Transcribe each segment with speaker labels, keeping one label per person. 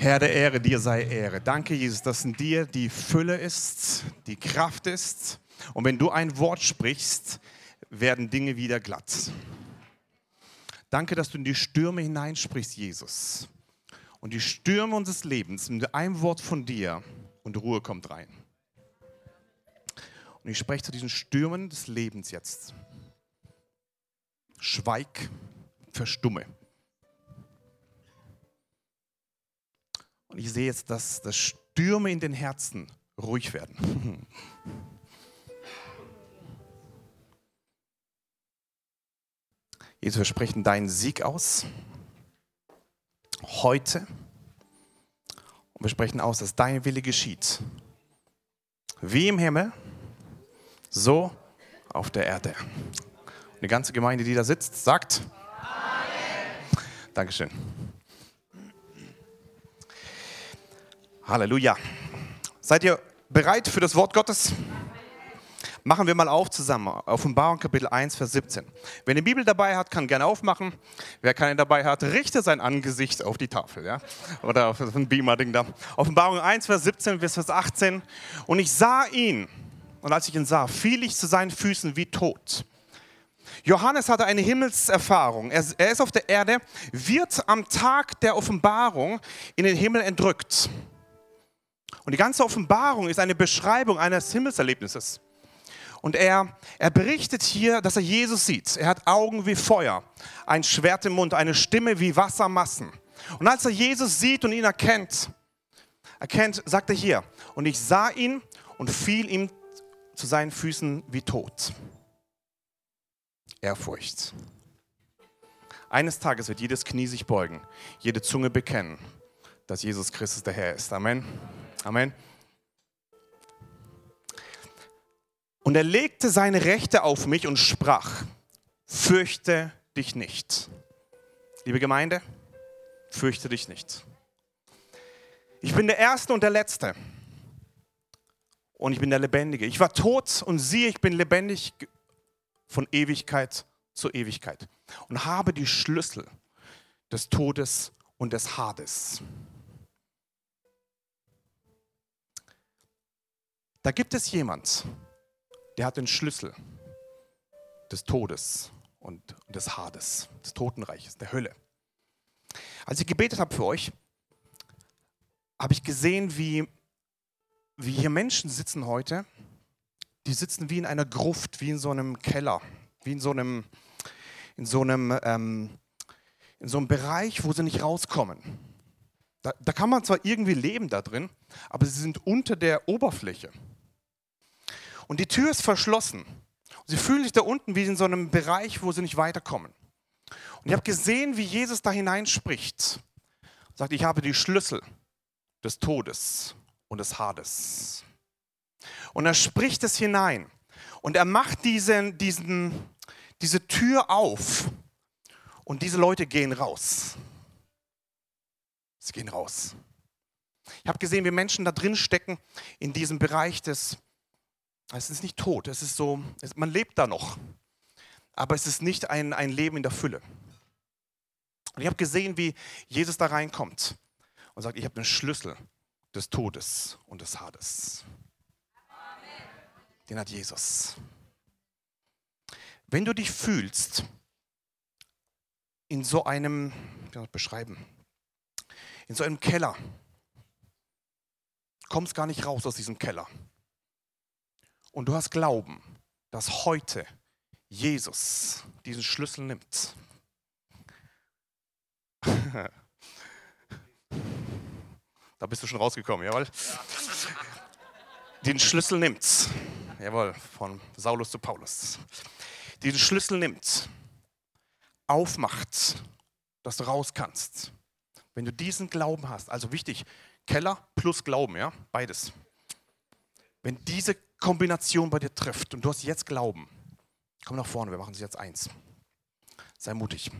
Speaker 1: Herr der Ehre, dir sei Ehre. Danke, Jesus, dass in dir die Fülle ist, die Kraft ist. Und wenn du ein Wort sprichst, werden Dinge wieder glatt. Danke, dass du in die Stürme hineinsprichst, Jesus. Und die Stürme unseres Lebens mit einem Wort von dir und Ruhe kommt rein. Und ich spreche zu diesen Stürmen des Lebens jetzt. Schweig, verstumme. Und ich sehe jetzt, dass, dass Stürme in den Herzen ruhig werden. Jesus, wir sprechen deinen Sieg aus. Heute. Und wir sprechen aus, dass dein Wille geschieht. Wie im Himmel, so auf der Erde. Und die ganze Gemeinde, die da sitzt, sagt Amen. Dankeschön. Halleluja. Seid ihr bereit für das Wort Gottes? Machen wir mal auf zusammen. Offenbarung Kapitel 1, Vers 17. Wer eine Bibel dabei hat, kann gerne aufmachen. Wer keine dabei hat, richte sein Angesicht auf die Tafel. Ja? Oder auf ein Beamer-Ding da. Offenbarung 1, Vers 17 bis Vers 18. Und ich sah ihn. Und als ich ihn sah, fiel ich zu seinen Füßen wie tot. Johannes hatte eine Himmelserfahrung. Er, er ist auf der Erde, wird am Tag der Offenbarung in den Himmel entrückt. Und die ganze Offenbarung ist eine Beschreibung eines Himmelserlebnisses. Und er, er berichtet hier, dass er Jesus sieht. Er hat Augen wie Feuer, ein Schwert im Mund, eine Stimme wie Wassermassen. Und als er Jesus sieht und ihn erkennt, erkennt, sagt er hier, und ich sah ihn und fiel ihm zu seinen Füßen wie tot. Ehrfurcht. Eines Tages wird jedes Knie sich beugen, jede Zunge bekennen, dass Jesus Christus der Herr ist. Amen. Amen. Und er legte seine Rechte auf mich und sprach, fürchte dich nicht. Liebe Gemeinde, fürchte dich nicht. Ich bin der Erste und der Letzte. Und ich bin der Lebendige. Ich war tot und siehe, ich bin lebendig von Ewigkeit zu Ewigkeit. Und habe die Schlüssel des Todes und des Hades. Da gibt es jemand, der hat den Schlüssel des Todes und des Hades, des Totenreiches, der Hölle. Als ich gebetet habe für euch, habe ich gesehen, wie, wie hier Menschen sitzen heute, die sitzen wie in einer Gruft, wie in so einem Keller, wie in so einem, in so einem, ähm, in so einem Bereich, wo sie nicht rauskommen. Da, da kann man zwar irgendwie leben da drin, aber sie sind unter der Oberfläche. Und die Tür ist verschlossen. Und sie fühlen sich da unten wie in so einem Bereich, wo sie nicht weiterkommen. Und ich habe gesehen, wie Jesus da hineinspricht. Und sagt, ich habe die Schlüssel des Todes und des Hades. Und er spricht es hinein. Und er macht diesen, diesen, diese Tür auf. Und diese Leute gehen raus. Sie gehen raus. Ich habe gesehen, wie Menschen da drin stecken in diesem Bereich des es ist nicht tot, es ist so, es, man lebt da noch. Aber es ist nicht ein, ein Leben in der Fülle. Und ich habe gesehen, wie Jesus da reinkommt und sagt, ich habe den Schlüssel des Todes und des Hades. Den hat Jesus. Wenn du dich fühlst in so einem, wie soll ich beschreiben, in so einem Keller, kommst gar nicht raus aus diesem Keller und du hast Glauben, dass heute Jesus diesen Schlüssel nimmt. da bist du schon rausgekommen, jawohl? Den Schlüssel nimmt. Jawohl, von Saulus zu Paulus. Den Schlüssel nimmt, aufmacht, dass du raus kannst. Wenn du diesen Glauben hast, also wichtig, Keller plus Glauben, ja, beides. Wenn diese Kombination bei dir trifft und du hast jetzt Glauben, komm nach vorne, wir machen es jetzt eins. Sei mutig.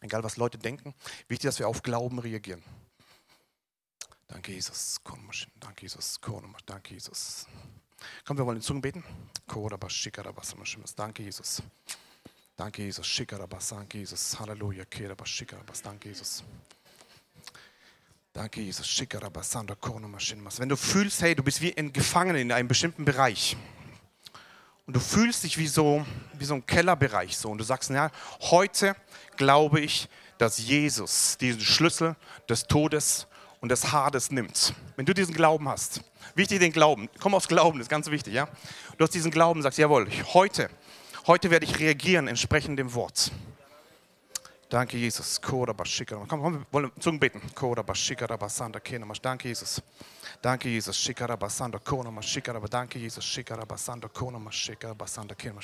Speaker 1: Egal was Leute denken, wichtig, dass wir auf Glauben reagieren. Danke, Jesus. Danke, Jesus. Danke, Jesus. Komm, wir wollen in Zungen beten. Danke, Jesus. Danke, Jesus. Danke, Jesus. Halleluja. Danke, Jesus. Danke, Jesus. Wenn du fühlst, hey, du bist wie ein Gefangener in einem bestimmten Bereich und du fühlst dich wie so, wie so ein Kellerbereich so und du sagst, ja, heute glaube ich, dass Jesus diesen Schlüssel des Todes und des Hades nimmt. Wenn du diesen Glauben hast, wichtig den Glauben, komm aufs Glauben, das ist ganz wichtig, ja. Du hast diesen Glauben, sagst, jawohl, heute, heute werde ich reagieren entsprechend dem Wort. Danke, Jesus. Komm, wir wollen Zungen beten. Danke, Jesus. Danke, Jesus. Shikarabasanda, Konoma, Shikaraba. Danke, Jesus. Shikarabasanda, Konoma, Shikarabasanda, Kinoma.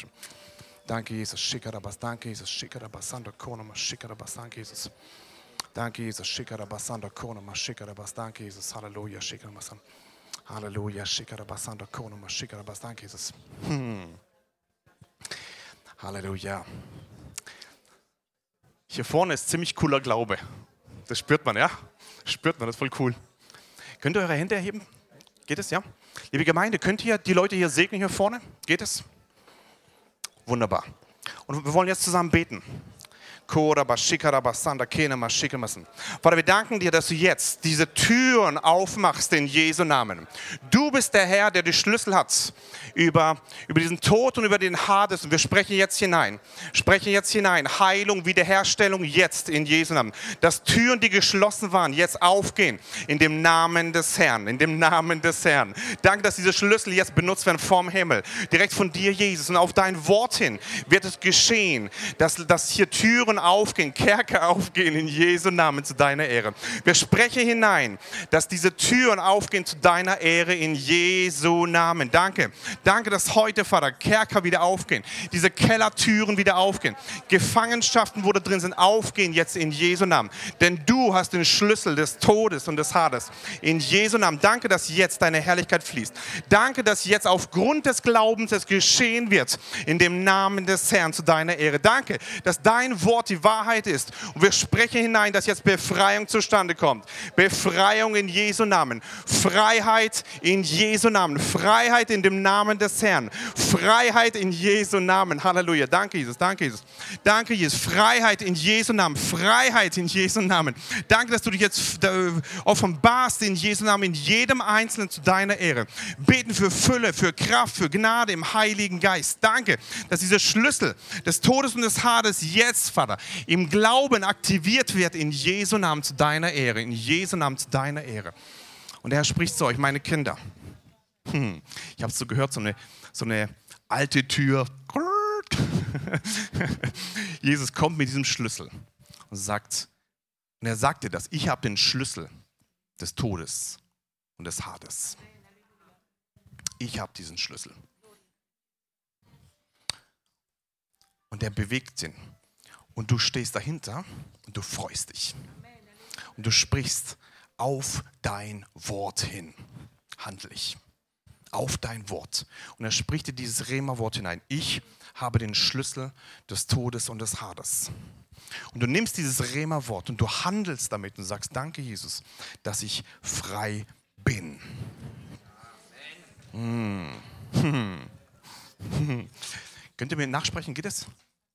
Speaker 1: Danke, Jesus. Shikarabas. Danke, Jesus. Shikarabasanda, Konoma, Shikarabas. Danke, Jesus. Danke, Jesus. Shikarabasanda, Konoma, Shikarabas. Danke, Jesus. Halleluja. Shikarabasanda. Halleluja. Shikarabasanda, Konoma, Shikarabas. Danke, Jesus. Hm. Halleluja. Hier vorne ist ziemlich cooler Glaube. Das spürt man, ja? spürt man, das ist voll cool. Könnt ihr eure Hände erheben? Geht es, ja? Liebe Gemeinde, könnt ihr die Leute hier segnen hier vorne? Geht es? Wunderbar. Und wir wollen jetzt zusammen beten. Vater, wir danken dir, dass du jetzt diese Türen aufmachst in Jesu Namen. Du bist der Herr, der die Schlüssel hat über, über diesen Tod und über den Hades. Und wir sprechen jetzt hinein. Sprechen jetzt hinein. Heilung, Wiederherstellung jetzt in Jesu Namen. Dass Türen, die geschlossen waren, jetzt aufgehen. In dem Namen des Herrn. In dem Namen des Herrn. Danke, dass diese Schlüssel jetzt benutzt werden vom Himmel. Direkt von dir, Jesus. Und auf dein Wort hin wird es geschehen, dass, dass hier Türen aufgehen, Kerker aufgehen in Jesu Namen zu deiner Ehre. Wir sprechen hinein, dass diese Türen aufgehen zu deiner Ehre in Jesu Namen. Danke. Danke, dass heute, Vater, Kerker wieder aufgehen, diese Kellertüren wieder aufgehen, Gefangenschaften, wo da drin sind, aufgehen jetzt in Jesu Namen. Denn du hast den Schlüssel des Todes und des Hades. In Jesu Namen. Danke, dass jetzt deine Herrlichkeit fließt. Danke, dass jetzt aufgrund des Glaubens es geschehen wird in dem Namen des Herrn zu deiner Ehre. Danke, dass dein Wort die Wahrheit ist. Und wir sprechen hinein, dass jetzt Befreiung zustande kommt. Befreiung in Jesu Namen. Freiheit in Jesu Namen. Freiheit in dem Namen des Herrn. Freiheit in Jesu Namen. Halleluja. Danke, Jesus. Danke, Jesus. Danke, Jesus. Freiheit in Jesu Namen. Freiheit in Jesu Namen. Danke, dass du dich jetzt offenbarst in Jesu Namen, in jedem Einzelnen zu deiner Ehre. Beten für Fülle, für Kraft, für Gnade im Heiligen Geist. Danke, dass dieser Schlüssel des Todes und des Hades jetzt, Vater, im Glauben aktiviert wird in Jesu Namen zu deiner Ehre, in Jesu Namen zu deiner Ehre. Und Herr spricht zu euch, meine Kinder. Hm, ich habe es so gehört, so eine, so eine alte Tür. Jesus kommt mit diesem Schlüssel und sagt, und er sagte das, ich habe den Schlüssel des Todes und des Hades. Ich habe diesen Schlüssel. Und er bewegt ihn und du stehst dahinter und du freust dich. Und du sprichst auf dein Wort hin. Handlich. Auf dein Wort. Und er spricht dir dieses Rema-Wort hinein. Ich habe den Schlüssel des Todes und des Hades. Und du nimmst dieses Rema-Wort und du handelst damit und sagst, danke Jesus, dass ich frei bin. Hm. Hm. Hm. Könnt ihr mir nachsprechen? Geht es?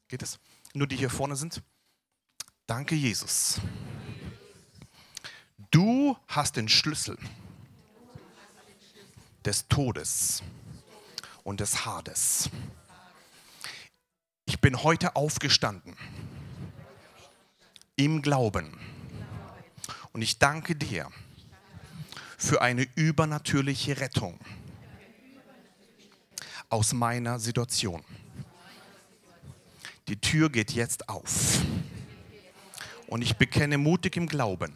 Speaker 1: Geht es? Nur die hier vorne sind. Danke, Jesus. Du hast den Schlüssel des Todes und des Hades. Ich bin heute aufgestanden im Glauben. Und ich danke dir für eine übernatürliche Rettung aus meiner Situation. Die Tür geht jetzt auf. Und ich bekenne mutig im Glauben,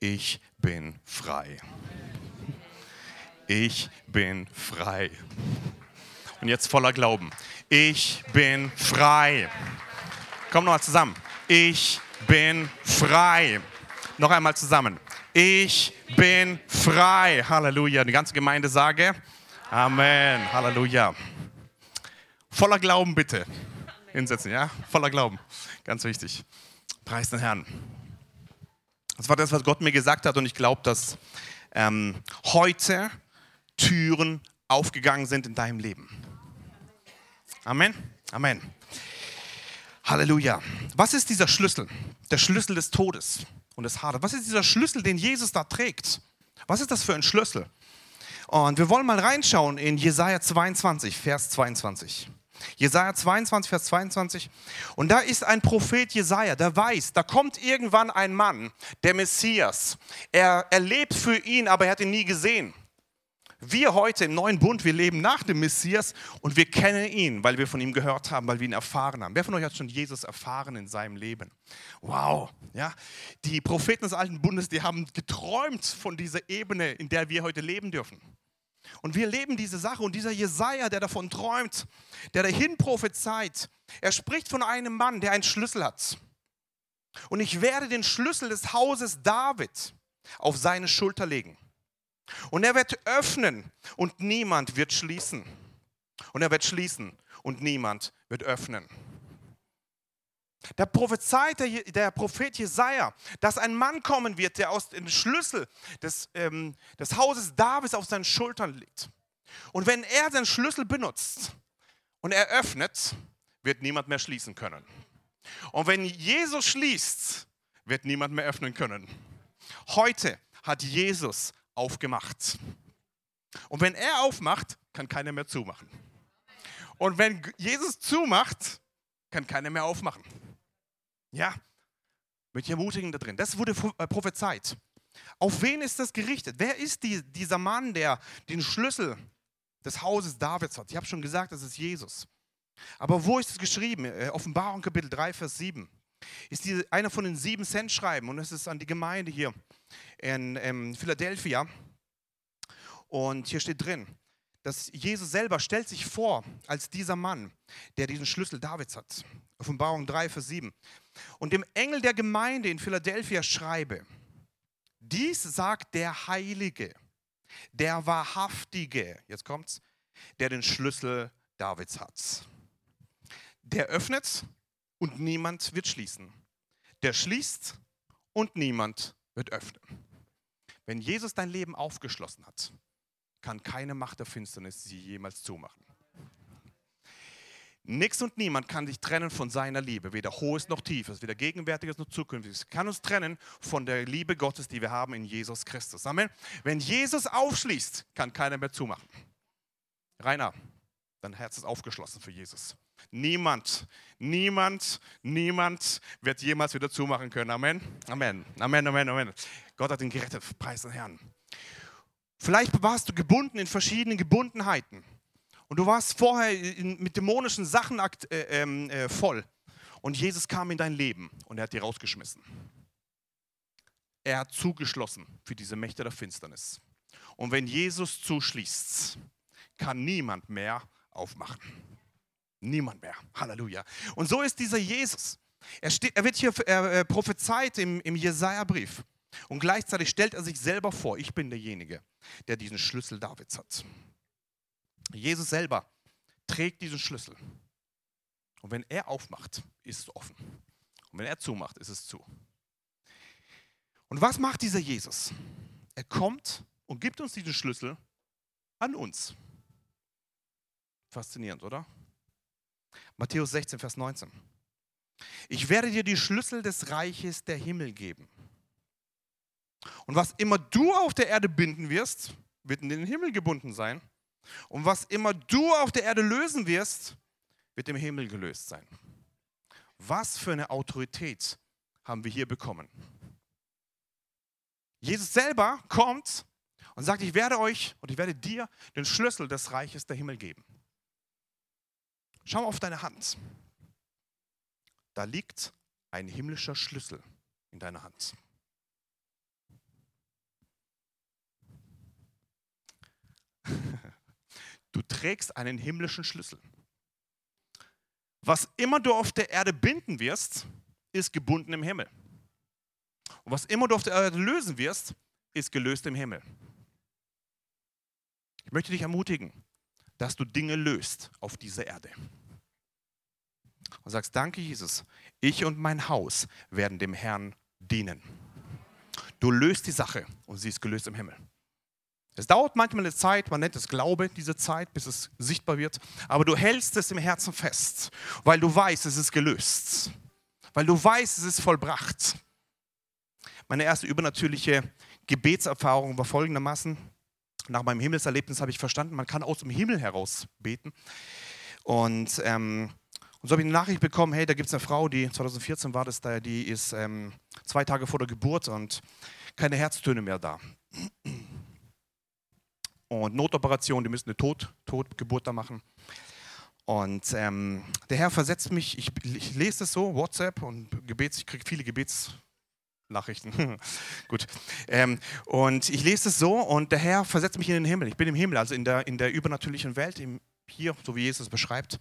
Speaker 1: ich bin frei. Ich bin frei. Und jetzt voller Glauben. Ich bin frei. Komm nochmal zusammen. Ich bin frei. Noch einmal zusammen. Ich bin frei. Halleluja. Die ganze Gemeinde sage Amen. Halleluja. Voller Glauben bitte. Hinsetzen, ja? Voller Glauben. Ganz wichtig. Preis den Herrn. Das war das, was Gott mir gesagt hat und ich glaube, dass ähm, heute Türen aufgegangen sind in deinem Leben. Amen. Amen. Halleluja. Was ist dieser Schlüssel? Der Schlüssel des Todes und das Harte. Was ist dieser Schlüssel, den Jesus da trägt? Was ist das für ein Schlüssel? Und wir wollen mal reinschauen in Jesaja 22, Vers 22. Jesaja 22, Vers 22. Und da ist ein Prophet Jesaja, der weiß, da kommt irgendwann ein Mann, der Messias. Er, er lebt für ihn, aber er hat ihn nie gesehen. Wir heute im neuen Bund, wir leben nach dem Messias und wir kennen ihn, weil wir von ihm gehört haben, weil wir ihn erfahren haben. Wer von euch hat schon Jesus erfahren in seinem Leben? Wow, ja. Die Propheten des alten Bundes, die haben geträumt von dieser Ebene, in der wir heute leben dürfen. Und wir leben diese Sache und dieser Jesaja, der davon träumt, der dahin prophezeit, er spricht von einem Mann, der einen Schlüssel hat. Und ich werde den Schlüssel des Hauses David auf seine Schulter legen. Und er wird öffnen und niemand wird schließen. Und er wird schließen und niemand wird öffnen. Der prophezeit, der, Prophet Jesaja, dass ein Mann kommen wird, der aus den Schlüssel des, ähm, des Hauses Davids auf seinen Schultern liegt. Und wenn er den Schlüssel benutzt und er öffnet, wird niemand mehr schließen können. Und wenn Jesus schließt, wird niemand mehr öffnen können. Heute hat Jesus aufgemacht. Und wenn er aufmacht, kann keiner mehr zumachen. Und wenn Jesus zumacht, kann keiner mehr aufmachen. Ja, mit Ermutigung da drin. Das wurde äh, prophezeit. Auf wen ist das gerichtet? Wer ist die, dieser Mann, der den Schlüssel des Hauses Davids hat? Ich habe schon gesagt, das ist Jesus. Aber wo ist es geschrieben? Äh, Offenbarung Kapitel 3, Vers 7. Ist die, einer von den sieben Cent-Schreiben und es ist an die Gemeinde hier in, in ähm, Philadelphia. Und hier steht drin, dass Jesus selber stellt sich vor als dieser Mann, der diesen Schlüssel Davids hat. Offenbarung 3, Vers 7. Und dem Engel der Gemeinde in Philadelphia schreibe, dies sagt der Heilige, der Wahrhaftige, jetzt kommt's, der den Schlüssel Davids hat. Der öffnet und niemand wird schließen. Der schließt und niemand wird öffnen. Wenn Jesus dein Leben aufgeschlossen hat, kann keine Macht der Finsternis sie jemals zumachen. Nichts und niemand kann dich trennen von seiner Liebe, weder hohes noch tiefes, weder gegenwärtiges noch zukünftiges. Kann uns trennen von der Liebe Gottes, die wir haben in Jesus Christus. Amen. Wenn Jesus aufschließt, kann keiner mehr zumachen. Rainer, dein Herz ist aufgeschlossen für Jesus. Niemand, niemand, niemand wird jemals wieder zumachen können. Amen. Amen. Amen, Amen, Amen. Gott hat ihn gerettet. Preis den Herrn. Vielleicht warst du gebunden in verschiedenen Gebundenheiten. Und du warst vorher in, mit dämonischen Sachen äh, ähm, äh, voll. Und Jesus kam in dein Leben und er hat dir rausgeschmissen. Er hat zugeschlossen für diese Mächte der Finsternis. Und wenn Jesus zuschließt, kann niemand mehr aufmachen. Niemand mehr. Halleluja. Und so ist dieser Jesus. Er, steht, er wird hier er, prophezeit im, im Jesaja-Brief. Und gleichzeitig stellt er sich selber vor, ich bin derjenige, der diesen Schlüssel Davids hat. Jesus selber trägt diesen Schlüssel. Und wenn er aufmacht, ist es offen. Und wenn er zumacht, ist es zu. Und was macht dieser Jesus? Er kommt und gibt uns diesen Schlüssel an uns. Faszinierend, oder? Matthäus 16, Vers 19. Ich werde dir die Schlüssel des Reiches der Himmel geben. Und was immer du auf der Erde binden wirst, wird in den Himmel gebunden sein. Und was immer du auf der Erde lösen wirst, wird im Himmel gelöst sein. Was für eine Autorität haben wir hier bekommen? Jesus selber kommt und sagt, ich werde euch und ich werde dir den Schlüssel des Reiches der Himmel geben. Schau auf deine Hand. Da liegt ein himmlischer Schlüssel in deiner Hand. Du trägst einen himmlischen Schlüssel. Was immer du auf der Erde binden wirst, ist gebunden im Himmel. Und was immer du auf der Erde lösen wirst, ist gelöst im Himmel. Ich möchte dich ermutigen, dass du Dinge löst auf dieser Erde. Und sagst, danke Jesus, ich und mein Haus werden dem Herrn dienen. Du löst die Sache und sie ist gelöst im Himmel. Es dauert manchmal eine Zeit, man nennt es Glaube, diese Zeit, bis es sichtbar wird. Aber du hältst es im Herzen fest, weil du weißt, es ist gelöst. Weil du weißt, es ist vollbracht. Meine erste übernatürliche Gebetserfahrung war folgendermaßen. Nach meinem Himmelserlebnis habe ich verstanden, man kann aus dem Himmel heraus beten. Und, ähm, und so habe ich eine Nachricht bekommen, hey, da gibt es eine Frau, die 2014 war das da, die ist ähm, zwei Tage vor der Geburt und keine Herztöne mehr da. Und Notoperation, die müssen eine Tot, Totgeburt da machen. Und ähm, der Herr versetzt mich, ich, ich lese das so, WhatsApp und Gebets, ich kriege viele Gebetsnachrichten. Gut. Ähm, und ich lese es so und der Herr versetzt mich in den Himmel. Ich bin im Himmel, also in der, in der übernatürlichen Welt, im, hier, so wie Jesus beschreibt,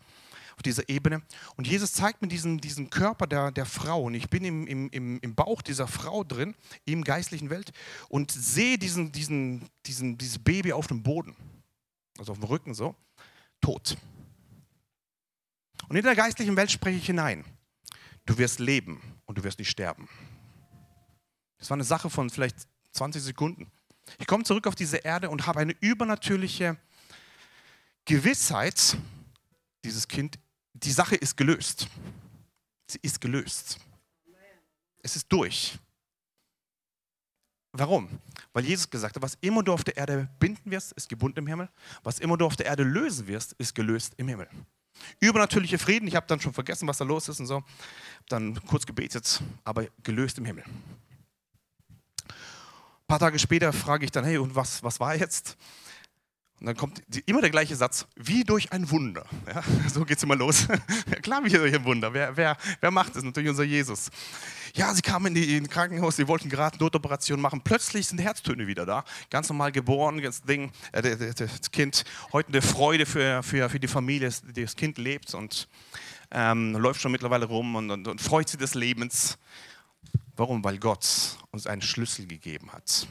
Speaker 1: auf dieser Ebene. Und Jesus zeigt mir diesen, diesen Körper der, der Frau. Und ich bin im, im, im Bauch dieser Frau drin, im geistlichen Welt, und sehe diesen, diesen, diesen, dieses Baby auf dem Boden, also auf dem Rücken so, tot. Und in der geistlichen Welt spreche ich hinein. Du wirst leben und du wirst nicht sterben. Das war eine Sache von vielleicht 20 Sekunden. Ich komme zurück auf diese Erde und habe eine übernatürliche Gewissheit, dieses Kind, die Sache ist gelöst. Sie ist gelöst. Es ist durch. Warum? Weil Jesus gesagt hat, was immer du auf der Erde binden wirst, ist gebunden im Himmel. Was immer du auf der Erde lösen wirst, ist gelöst im Himmel. Übernatürliche Frieden, ich habe dann schon vergessen, was da los ist und so. Habe dann kurz gebetet, aber gelöst im Himmel. Ein paar Tage später frage ich dann, hey, und was, was war jetzt? Und dann kommt die, immer der gleiche Satz, wie durch ein Wunder. Ja, so geht es immer los. ja, klar, wie durch ein Wunder. Wer, wer, wer macht es? Natürlich unser Jesus. Ja, sie kamen in, die, in Krankenhaus, sie wollten gerade Notoperation machen. Plötzlich sind Herztöne wieder da. Ganz normal geboren, das Ding, äh, das Kind. Heute eine Freude für, für, für die Familie, das Kind lebt und ähm, läuft schon mittlerweile rum und, und, und freut sich des Lebens. Warum? Weil Gott uns einen Schlüssel gegeben hat.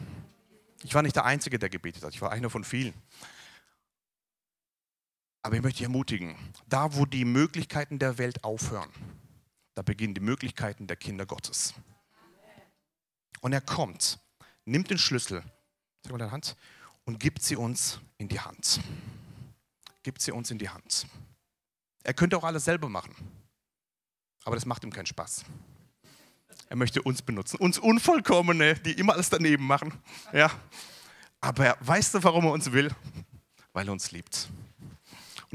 Speaker 1: Ich war nicht der Einzige, der gebetet hat. Ich war einer von vielen. Aber ich möchte dich ermutigen, da wo die Möglichkeiten der Welt aufhören, da beginnen die Möglichkeiten der Kinder Gottes. Und er kommt, nimmt den Schlüssel in der Hand und gibt sie uns in die Hand. Gibt sie uns in die Hand. Er könnte auch alles selber machen, aber das macht ihm keinen Spaß. Er möchte uns benutzen, uns Unvollkommene, die immer alles daneben machen. Ja. Aber weißt du, warum er uns will? Weil er uns liebt.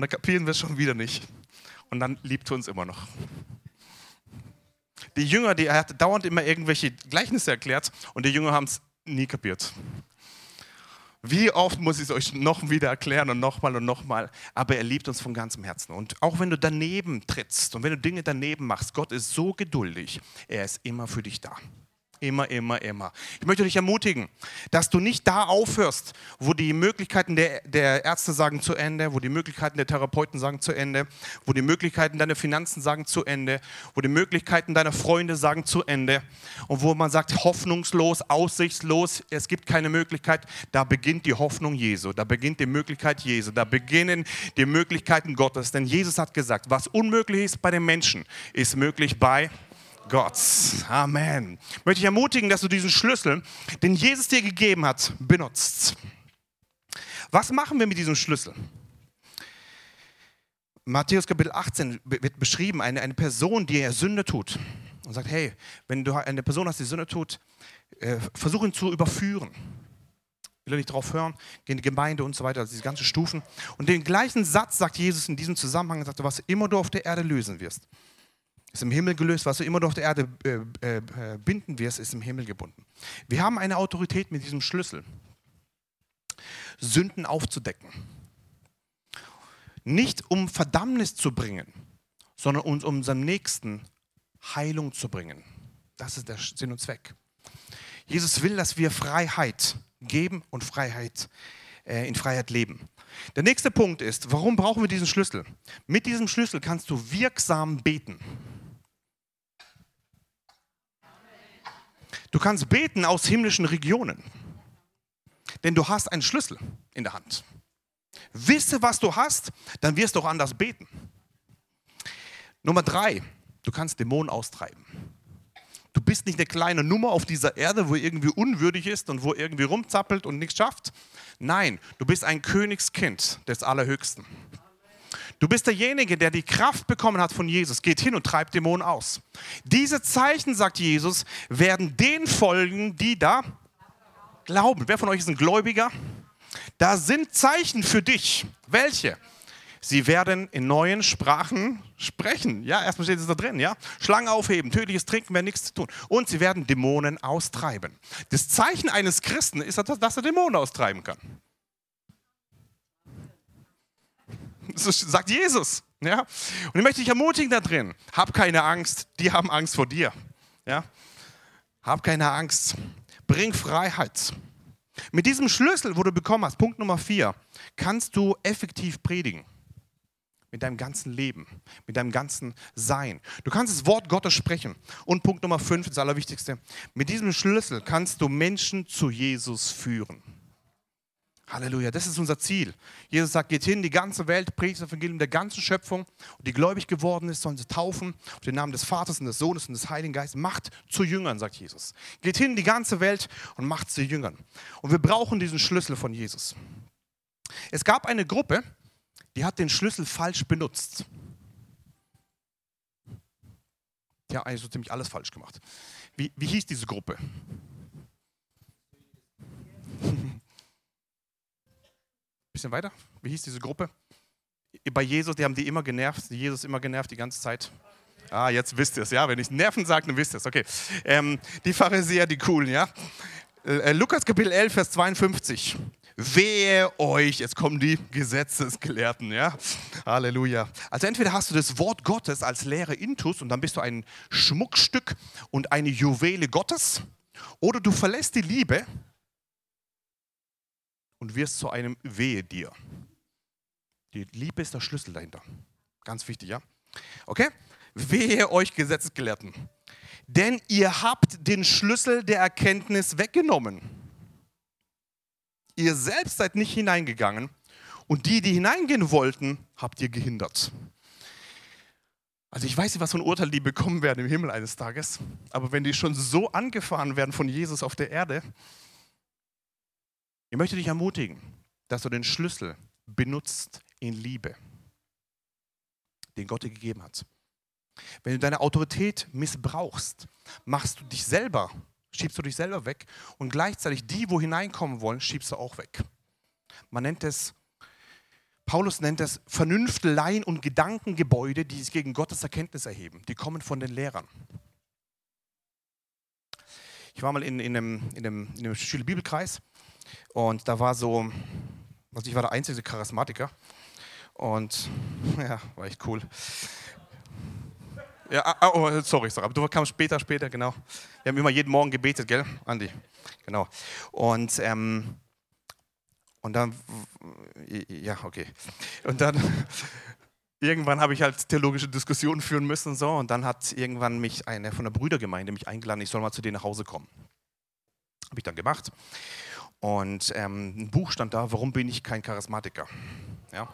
Speaker 1: Und dann kapieren wir es schon wieder nicht. Und dann liebt er uns immer noch. Die Jünger, die, er hat dauernd immer irgendwelche Gleichnisse erklärt und die Jünger haben es nie kapiert. Wie oft muss ich es euch noch wieder erklären und nochmal und nochmal. Aber er liebt uns von ganzem Herzen. Und auch wenn du daneben trittst und wenn du Dinge daneben machst, Gott ist so geduldig. Er ist immer für dich da. Immer, immer, immer. Ich möchte dich ermutigen, dass du nicht da aufhörst, wo die Möglichkeiten der, der Ärzte sagen zu Ende, wo die Möglichkeiten der Therapeuten sagen zu Ende, wo die Möglichkeiten deiner Finanzen sagen zu Ende, wo die Möglichkeiten deiner Freunde sagen zu Ende und wo man sagt, hoffnungslos, aussichtslos, es gibt keine Möglichkeit. Da beginnt die Hoffnung Jesu, da beginnt die Möglichkeit Jesu, da beginnen die Möglichkeiten Gottes. Denn Jesus hat gesagt, was unmöglich ist bei den Menschen, ist möglich bei Gott. Amen. Ich möchte dich ermutigen, dass du diesen Schlüssel, den Jesus dir gegeben hat, benutzt. Was machen wir mit diesem Schlüssel? Matthäus Kapitel 18 wird beschrieben, eine, eine Person, die Sünde tut. Und sagt, hey, wenn du eine Person hast, die Sünde tut, äh, versuch ihn zu überführen. Will er nicht drauf hören, geh in die Gemeinde und so weiter, also diese ganzen Stufen. Und den gleichen Satz sagt Jesus in diesem Zusammenhang, sagt, was immer du auf der Erde lösen wirst, ist im Himmel gelöst. Was du immer auf der Erde äh, äh, binden wirst, ist im Himmel gebunden. Wir haben eine Autorität mit diesem Schlüssel, Sünden aufzudecken. Nicht um Verdammnis zu bringen, sondern uns unserem Nächsten Heilung zu bringen. Das ist der Sinn und Zweck. Jesus will, dass wir Freiheit geben und Freiheit äh, in Freiheit leben. Der nächste Punkt ist, warum brauchen wir diesen Schlüssel? Mit diesem Schlüssel kannst du wirksam beten. Kannst beten aus himmlischen Regionen, denn du hast einen Schlüssel in der Hand. Wisse, was du hast, dann wirst du auch anders beten. Nummer drei, du kannst Dämonen austreiben. Du bist nicht eine kleine Nummer auf dieser Erde, wo irgendwie unwürdig ist und wo irgendwie rumzappelt und nichts schafft. Nein, du bist ein Königskind des Allerhöchsten. Du bist derjenige, der die Kraft bekommen hat von Jesus. Geht hin und treibt Dämonen aus. Diese Zeichen, sagt Jesus, werden den folgen, die da glauben. Wer von euch ist ein Gläubiger? Da sind Zeichen für dich. Welche? Sie werden in neuen Sprachen sprechen. Ja, erstmal steht es da drin, ja. Schlangen aufheben, tödliches Trinken, wäre nichts zu tun. Und sie werden Dämonen austreiben. Das Zeichen eines Christen ist, dass er Dämonen austreiben kann. Das sagt Jesus. Ja? Und ich möchte dich ermutigen da drin. Hab keine Angst, die haben Angst vor dir. Ja? Hab keine Angst. Bring Freiheit. Mit diesem Schlüssel, wo du bekommen hast, Punkt Nummer vier, kannst du effektiv predigen. Mit deinem ganzen Leben, mit deinem ganzen Sein. Du kannst das Wort Gottes sprechen. Und Punkt Nummer fünf, das Allerwichtigste, mit diesem Schlüssel kannst du Menschen zu Jesus führen. Halleluja, das ist unser Ziel. Jesus sagt, geht hin, die ganze Welt, predigt das Evangelium der ganzen Schöpfung. Und die gläubig geworden ist, sollen sie taufen auf den Namen des Vaters und des Sohnes und des Heiligen Geistes. Macht zu Jüngern, sagt Jesus. Geht hin, die ganze Welt und macht zu Jüngern. Und wir brauchen diesen Schlüssel von Jesus. Es gab eine Gruppe, die hat den Schlüssel falsch benutzt. Die haben eigentlich so ziemlich alles falsch gemacht. Wie, wie hieß diese Gruppe? Bisschen weiter. Wie hieß diese Gruppe? Bei Jesus, die haben die immer genervt, die Jesus immer genervt die ganze Zeit. Ah, jetzt wisst ihr es, ja. Wenn ich Nerven sage, dann wisst ihr es. Okay. Ähm, die Pharisäer, die coolen, ja. Äh, äh Lukas Kapitel 11, Vers 52. Wehe euch, jetzt kommen die Gesetzesgelehrten, ja. Halleluja. Also entweder hast du das Wort Gottes als Lehre intus und dann bist du ein Schmuckstück und eine Juwele Gottes, oder du verlässt die Liebe und wirst zu einem Wehe dir. Die Liebe ist der Schlüssel dahinter. Ganz wichtig, ja? Okay? Wehe euch Gesetzesgelehrten. Denn ihr habt den Schlüssel der Erkenntnis weggenommen. Ihr selbst seid nicht hineingegangen und die, die hineingehen wollten, habt ihr gehindert. Also ich weiß nicht, was für ein Urteil die bekommen werden im Himmel eines Tages, aber wenn die schon so angefahren werden von Jesus auf der Erde, ich möchte dich ermutigen, dass du den Schlüssel benutzt in Liebe, den Gott dir gegeben hat. Wenn du deine Autorität missbrauchst, machst du dich selber, schiebst du dich selber weg und gleichzeitig die, wo hineinkommen wollen, schiebst du auch weg. Man nennt es, Paulus nennt es Vernünfteleien und Gedankengebäude, die sich gegen Gottes Erkenntnis erheben. Die kommen von den Lehrern. Ich war mal in, in einem, in einem, in einem Schüler-Bibelkreis und da war so, also ich war der einzige Charismatiker. Und ja, war echt cool. Ja, ah, oh, sorry, sorry, aber du kamst später, später, genau. Wir haben immer jeden Morgen gebetet, gell, Andi? Genau. Und, ähm, und dann, ja, okay. Und dann, irgendwann habe ich halt theologische Diskussionen führen müssen, so. Und dann hat irgendwann mich einer von der Brüdergemeinde mich eingeladen, ich soll mal zu denen nach Hause kommen. Habe ich dann gemacht. Und ähm, ein Buch stand da, warum bin ich kein Charismatiker? Ja.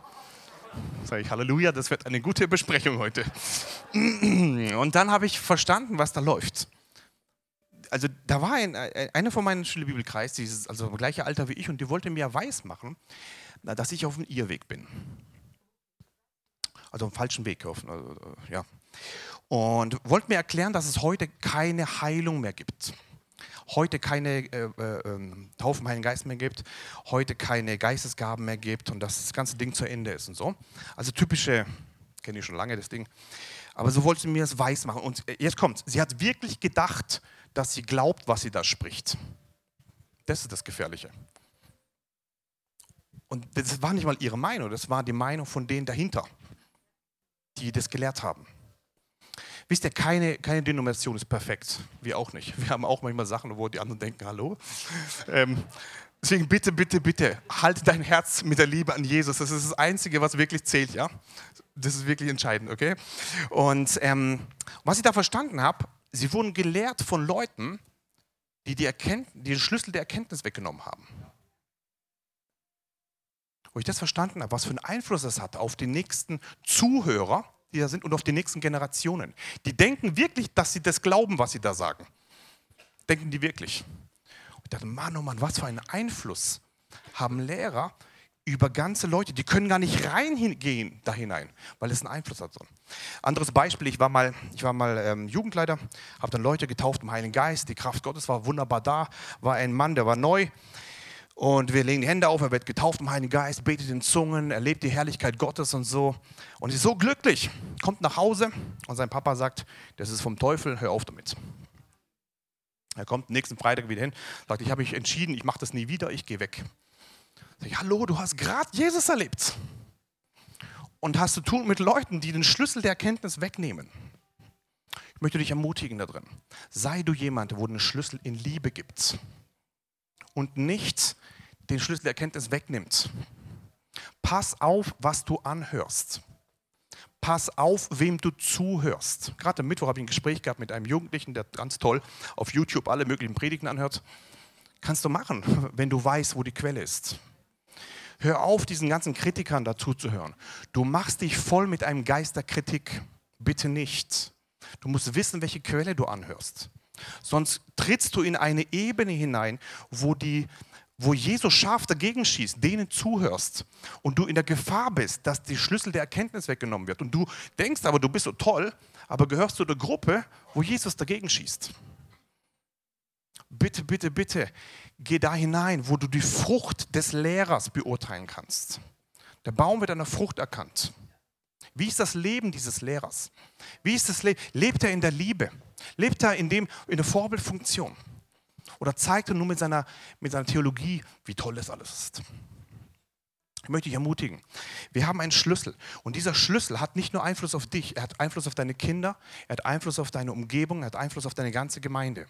Speaker 1: Sag ich Halleluja, das wird eine gute Besprechung heute. Und dann habe ich verstanden, was da läuft. Also da war ein, einer von meinen Schülerbibelkreis, dieses, also gleiche Alter wie ich, und die wollte mir weiß machen, dass ich auf dem Irrweg bin. Also auf dem falschen Weg. Auf, also, ja. Und wollte mir erklären, dass es heute keine Heilung mehr gibt heute keine äh, äh, ähm, Taufe im Heiligen Geist mehr gibt, heute keine Geistesgaben mehr gibt und dass das ganze Ding zu Ende ist und so. Also typische, kenne ich schon lange das Ding, aber so wollte sie mir das weiß machen. Und jetzt kommt, sie hat wirklich gedacht, dass sie glaubt, was sie da spricht. Das ist das Gefährliche. Und das war nicht mal ihre Meinung, das war die Meinung von denen dahinter, die das gelehrt haben. Wisst ihr, keine, keine Denomination ist perfekt. Wir auch nicht. Wir haben auch manchmal Sachen, wo die anderen denken, hallo. Ähm, deswegen bitte, bitte, bitte, halte dein Herz mit der Liebe an Jesus. Das ist das Einzige, was wirklich zählt, ja. Das ist wirklich entscheidend, okay? Und ähm, was ich da verstanden habe, sie wurden gelehrt von Leuten, die, die, die den Schlüssel der Erkenntnis weggenommen haben. Wo ich das verstanden habe, was für einen Einfluss das hat auf den nächsten Zuhörer, die da sind und auf die nächsten Generationen. Die denken wirklich, dass sie das glauben, was sie da sagen. Denken die wirklich. Und ich dachte, Mann, oh Mann, was für einen Einfluss haben Lehrer über ganze Leute, die können gar nicht reingehen da hinein, weil es einen Einfluss hat. Anderes Beispiel, ich war mal, ich war mal ähm, Jugendleiter, habe dann Leute getauft im Heiligen Geist, die Kraft Gottes war wunderbar da, war ein Mann, der war neu und wir legen die Hände auf, er wird getauft im Heiligen Geist, betet in Zungen, erlebt die Herrlichkeit Gottes und so und ist so glücklich, kommt nach Hause und sein Papa sagt, das ist vom Teufel, hör auf damit. Er kommt nächsten Freitag wieder hin, sagt, ich habe mich entschieden, ich mache das nie wieder, ich gehe weg. Sag ich, hallo, du hast gerade Jesus erlebt und hast zu tun mit Leuten, die den Schlüssel der Erkenntnis wegnehmen. Ich möchte dich ermutigen da drin. Sei du jemand, wo den Schlüssel in Liebe gibt und nicht den Schlüssel der Erkenntnis wegnimmt. Pass auf, was du anhörst. Pass auf, wem du zuhörst. Gerade am Mittwoch habe ich ein Gespräch gehabt mit einem Jugendlichen, der ganz toll auf YouTube alle möglichen Predigten anhört. Kannst du machen, wenn du weißt, wo die Quelle ist. Hör auf, diesen ganzen Kritikern dazu zu hören. Du machst dich voll mit einem Geist der Kritik. Bitte nicht. Du musst wissen, welche Quelle du anhörst. Sonst trittst du in eine Ebene hinein, wo, die, wo Jesus scharf dagegen schießt, denen zuhörst und du in der Gefahr bist, dass die Schlüssel der Erkenntnis weggenommen wird. Und du denkst aber, du bist so toll, aber gehörst zu der Gruppe, wo Jesus dagegen schießt. Bitte, bitte, bitte, geh da hinein, wo du die Frucht des Lehrers beurteilen kannst. Der Baum wird an der Frucht erkannt. Wie ist das Leben dieses Lehrers? Wie ist das Leben? Lebt er in der Liebe? Lebt er in, dem, in der Vorbildfunktion? Oder zeigt er nur mit seiner, mit seiner Theologie, wie toll das alles ist? Ich möchte dich ermutigen. Wir haben einen Schlüssel. Und dieser Schlüssel hat nicht nur Einfluss auf dich, er hat Einfluss auf deine Kinder, er hat Einfluss auf deine Umgebung, er hat Einfluss auf deine ganze Gemeinde.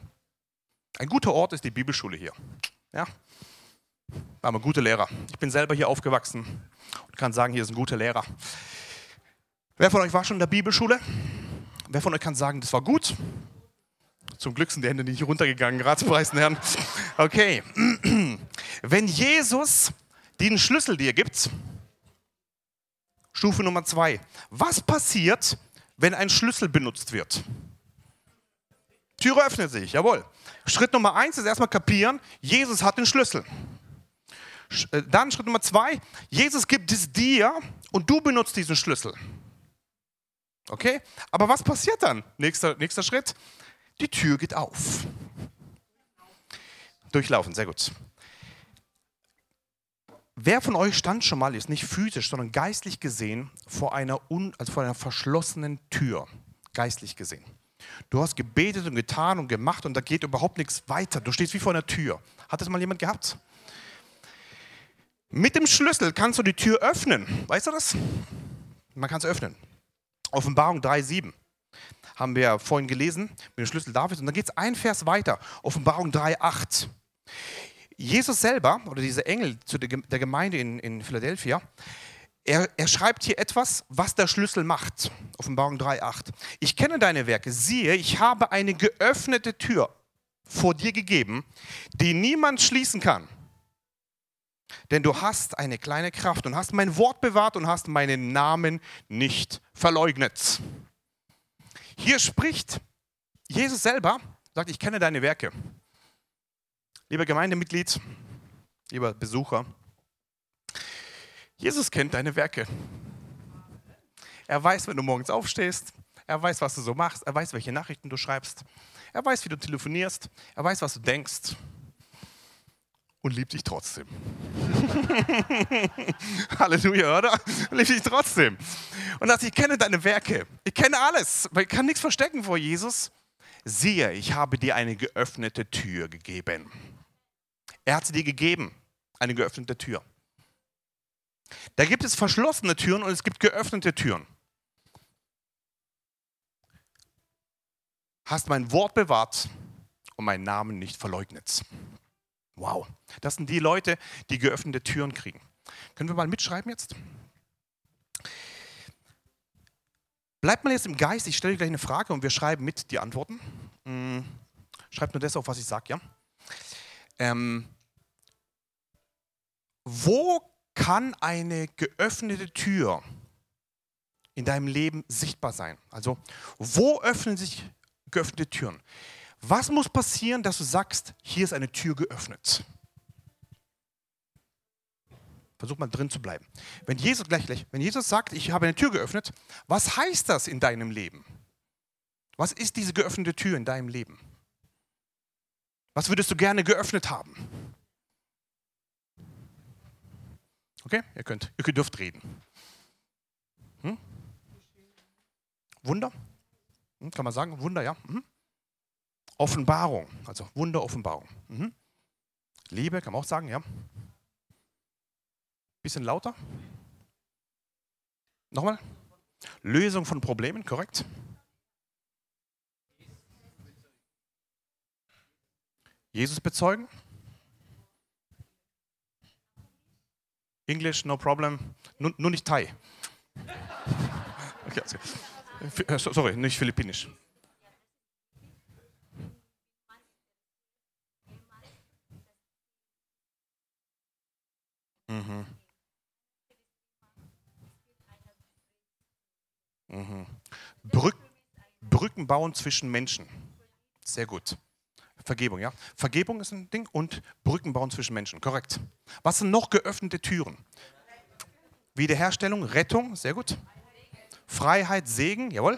Speaker 1: Ein guter Ort ist die Bibelschule hier. Ja? Wir haben gute Lehrer. Ich bin selber hier aufgewachsen und kann sagen, hier ist ein guter Lehrer. Wer von euch war schon in der Bibelschule? Wer von euch kann sagen, das war gut? Zum Glück sind die Hände nicht runtergegangen, Ratspreisen Herren. Okay. Wenn Jesus den Schlüssel dir gibt, Stufe Nummer zwei, was passiert, wenn ein Schlüssel benutzt wird? Türe öffnet sich, jawohl. Schritt Nummer eins ist erstmal kapieren, Jesus hat den Schlüssel. Äh, dann Schritt Nummer zwei, Jesus gibt es dir und du benutzt diesen Schlüssel. Okay? Aber was passiert dann? Nächster, nächster Schritt, die Tür geht auf. Durchlaufen, sehr gut. Wer von euch stand schon mal, ist nicht physisch, sondern geistlich gesehen, vor einer, un, also vor einer verschlossenen Tür? Geistlich gesehen. Du hast gebetet und getan und gemacht und da geht überhaupt nichts weiter. Du stehst wie vor einer Tür. Hat das mal jemand gehabt? Mit dem Schlüssel kannst du die Tür öffnen. Weißt du das? Man kann es öffnen. Offenbarung 3,7 haben wir vorhin gelesen mit dem Schlüssel Davids. Und dann geht es ein Vers weiter. Offenbarung 3,8. Jesus selber oder dieser Engel zu der Gemeinde in, in Philadelphia, er, er, schreibt hier etwas, was der Schlüssel macht. Offenbarung 3,8. Ich kenne deine Werke. Siehe, ich habe eine geöffnete Tür vor dir gegeben, die niemand schließen kann. Denn du hast eine kleine Kraft und hast mein Wort bewahrt und hast meinen Namen nicht verleugnet. Hier spricht Jesus selber, sagt, ich kenne deine Werke. Lieber Gemeindemitglied, lieber Besucher, Jesus kennt deine Werke. Er weiß, wenn du morgens aufstehst. Er weiß, was du so machst. Er weiß, welche Nachrichten du schreibst. Er weiß, wie du telefonierst. Er weiß, was du denkst. Und liebt dich trotzdem. Halleluja, oder? Liebt dich trotzdem. Und sagt, ich kenne deine Werke. Ich kenne alles. Ich kann nichts verstecken vor Jesus. Siehe, ich habe dir eine geöffnete Tür gegeben. Er hat sie dir gegeben. Eine geöffnete Tür. Da gibt es verschlossene Türen und es gibt geöffnete Türen. Hast mein Wort bewahrt und meinen Namen nicht verleugnet. Wow, das sind die Leute, die geöffnete Türen kriegen. Können wir mal mitschreiben jetzt? Bleibt mal jetzt im Geist, ich stelle gleich eine Frage und wir schreiben mit die Antworten. Hm, schreibt nur das auf, was ich sage, ja? Ähm, wo kann eine geöffnete Tür in deinem Leben sichtbar sein? Also, wo öffnen sich geöffnete Türen? Was muss passieren, dass du sagst, hier ist eine Tür geöffnet? Versuch mal drin zu bleiben. Wenn Jesus, gleich, gleich, wenn Jesus sagt, ich habe eine Tür geöffnet, was heißt das in deinem Leben? Was ist diese geöffnete Tür in deinem Leben? Was würdest du gerne geöffnet haben? Okay, ihr könnt, ihr dürft reden. Hm? Wunder? Hm, kann man sagen, Wunder, ja? Mhm. Offenbarung, also Wunder, Offenbarung. Mhm. Liebe, kann man auch sagen, ja? Bisschen lauter. Nochmal. Lösung von Problemen, korrekt? Jesus bezeugen. English, no problem. Nur, nur nicht Thai. Okay, okay. Sorry, nicht Philippinisch. Mhm. Mhm. Brück, Brücken bauen zwischen Menschen. Sehr gut. Vergebung, ja. Vergebung ist ein Ding und Brücken bauen zwischen Menschen. Korrekt. Was sind noch geöffnete Türen? Wiederherstellung, Rettung, sehr gut. Freiheit, Segen, jawohl.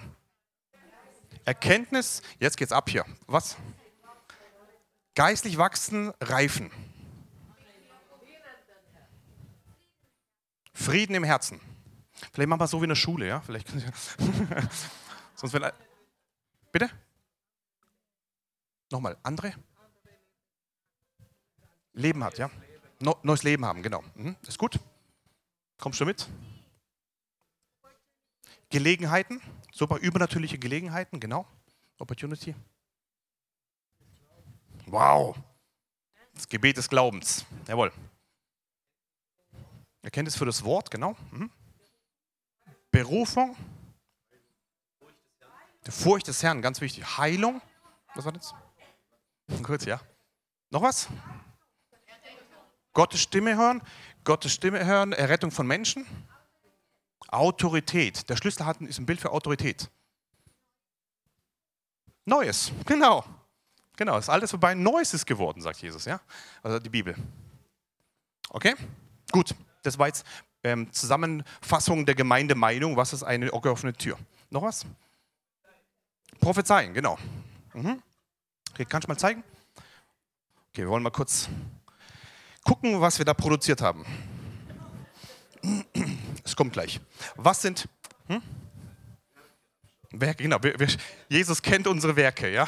Speaker 1: Erkenntnis, jetzt geht's ab hier. Was? Geistlich wachsen, reifen. Frieden im Herzen. Vielleicht machen wir es so wie in der Schule, ja? Vielleicht. Sonst wenn. Bitte? Nochmal, andere? Leben hat, ja? neues Leben haben, genau. Mhm. Ist gut. Kommst du mit? Gelegenheiten, super übernatürliche Gelegenheiten, genau. Opportunity. Wow. Das Gebet des Glaubens. Jawohl. Erkenntnis für das Wort, genau. Mhm. Berufung. Die Furcht des Herrn, ganz wichtig. Heilung. Was war das? Gut, ja. Noch was? Gottes Stimme hören. Gottes Stimme hören. Errettung von Menschen. Autorität. Der Schlüssel hat, ist ein Bild für Autorität. Neues, genau. Genau, ist alles vorbei. Neues ist geworden, sagt Jesus, ja? Also die Bibel. Okay? Gut. Das war jetzt ähm, Zusammenfassung der Gemeindemeinung. Was ist eine geöffnete Tür? Noch was? Prophezeien, genau. Mhm. Okay, kannst du mal zeigen? Okay, wir wollen mal kurz gucken, was wir da produziert haben. Es kommt gleich. Was sind hm? Werke? Genau, Jesus kennt unsere Werke, ja.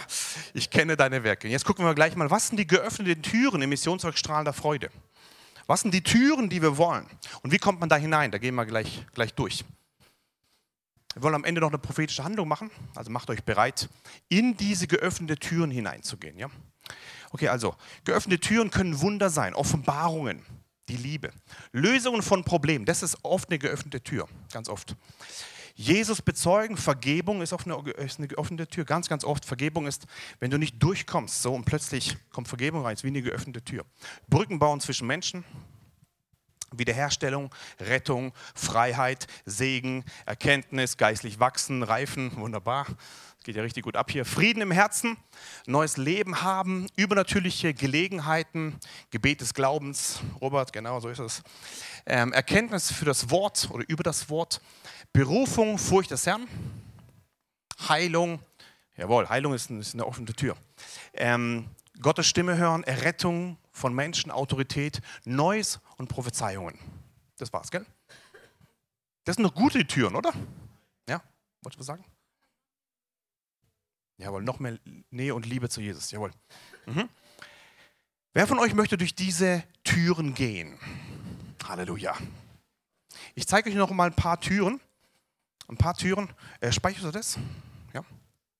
Speaker 1: Ich kenne deine Werke. Jetzt gucken wir gleich mal, was sind die geöffneten Türen im Missionswerk strahlender Freude? Was sind die Türen, die wir wollen? Und wie kommt man da hinein? Da gehen wir gleich, gleich durch. Wir wollen am Ende noch eine prophetische Handlung machen, also macht euch bereit, in diese geöffnete Türen hineinzugehen. Ja? Okay, also geöffnete Türen können Wunder sein, Offenbarungen, die Liebe, Lösungen von Problemen. Das ist oft eine geöffnete Tür, ganz oft. Jesus bezeugen, Vergebung ist, eine, ist eine geöffnete Tür. Ganz, ganz oft. Vergebung ist, wenn du nicht durchkommst, so und plötzlich kommt Vergebung rein, ist wie eine geöffnete Tür. Brücken bauen zwischen Menschen, Wiederherstellung, Rettung, Freiheit, Segen, Erkenntnis, geistlich wachsen, reifen, wunderbar. Das geht ja richtig gut ab hier. Frieden im Herzen, neues Leben haben, übernatürliche Gelegenheiten, Gebet des Glaubens. Robert, genau so ist es. Ähm, Erkenntnis für das Wort oder über das Wort. Berufung, Furcht des Herrn. Heilung, jawohl, Heilung ist, ist eine offene Tür. Ähm, Gottes Stimme hören, Errettung, von Menschen, Autorität, Neues und Prophezeiungen. Das war's, gell? Das sind noch gute Türen, oder? Ja, wolltest du was sagen? Jawohl, noch mehr Nähe und Liebe zu Jesus, jawohl. Mhm. Wer von euch möchte durch diese Türen gehen? Halleluja. Ich zeige euch noch mal ein paar Türen. Ein paar Türen. Äh, speicherst du das? Ja?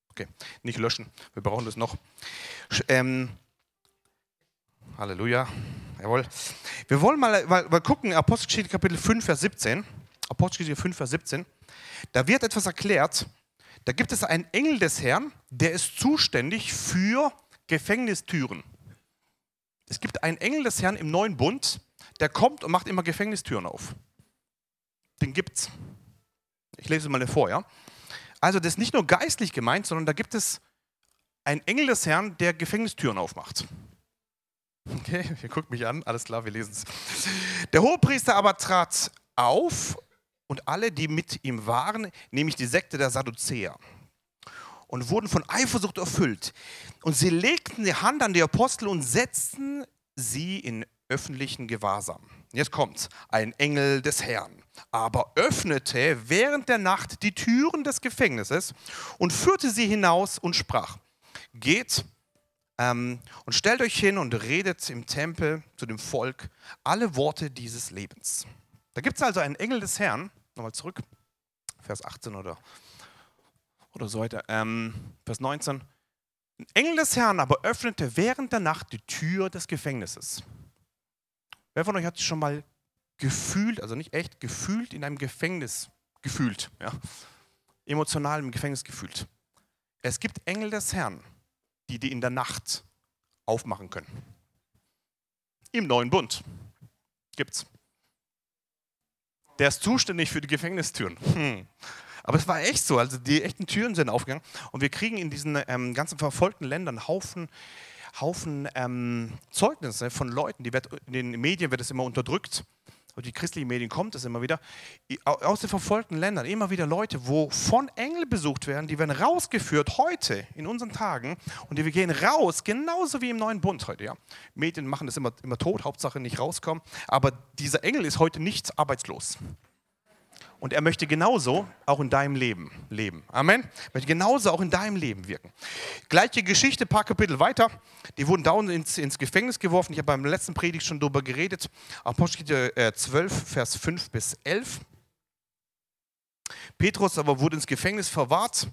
Speaker 1: Okay. Nicht löschen. Wir brauchen das noch. Ähm, Halleluja. Jawohl. Wir wollen mal, mal, mal gucken, Apostelgeschichte Kapitel 5, Vers 17. Apostelgeschichte 5, Vers 17. Da wird etwas erklärt. Da gibt es einen Engel des Herrn, der ist zuständig für Gefängnistüren. Es gibt einen Engel des Herrn im neuen Bund, der kommt und macht immer Gefängnistüren auf. Den gibt's. Ich lese es mal vor, ja. Also das ist nicht nur geistlich gemeint, sondern da gibt es einen Engel des Herrn, der Gefängnistüren aufmacht. Okay, ihr guckt mich an, alles klar, wir lesen es. Der Hohepriester aber trat auf und alle, die mit ihm waren, nämlich die Sekte der Sadduzäer, und wurden von Eifersucht erfüllt. Und sie legten die Hand an die Apostel und setzten sie in öffentlichen Gewahrsam. Jetzt kommt ein Engel des Herrn, aber öffnete während der Nacht die Türen des Gefängnisses und führte sie hinaus und sprach: Geht ähm, und stellt euch hin und redet im Tempel zu dem Volk alle Worte dieses Lebens. Da gibt es also einen Engel des Herrn, nochmal zurück, Vers 18 oder, oder so weiter, ähm, Vers 19. Ein Engel des Herrn aber öffnete während der Nacht die Tür des Gefängnisses. Wer von euch hat schon mal gefühlt, also nicht echt, gefühlt in einem Gefängnis gefühlt, ja? emotional im Gefängnis gefühlt? Es gibt Engel des Herrn, die die in der Nacht aufmachen können. Im neuen Bund gibt's. Der ist zuständig für die Gefängnistüren. Hm. Aber es war echt so, also die echten Türen sind aufgegangen und wir kriegen in diesen ähm, ganzen verfolgten Ländern Haufen Haufen ähm, Zeugnisse von Leuten, die wird, in den Medien wird es immer unterdrückt, und die christlichen Medien kommt es immer wieder, aus den verfolgten Ländern, immer wieder Leute, wo von Engeln besucht werden, die werden rausgeführt heute, in unseren Tagen, und die wir gehen raus, genauso wie im neuen Bund heute. Ja. Medien machen das immer, immer tot, Hauptsache nicht rauskommen, aber dieser Engel ist heute nicht arbeitslos. Und er möchte genauso auch in deinem Leben leben. Amen. Er möchte genauso auch in deinem Leben wirken. Gleiche Geschichte, paar Kapitel weiter. Die wurden dauernd ins, ins Gefängnis geworfen. Ich habe beim letzten Predigt schon darüber geredet. Apostelgeschichte 12, äh, Vers 5 bis 11. Petrus aber wurde ins Gefängnis verwahrt,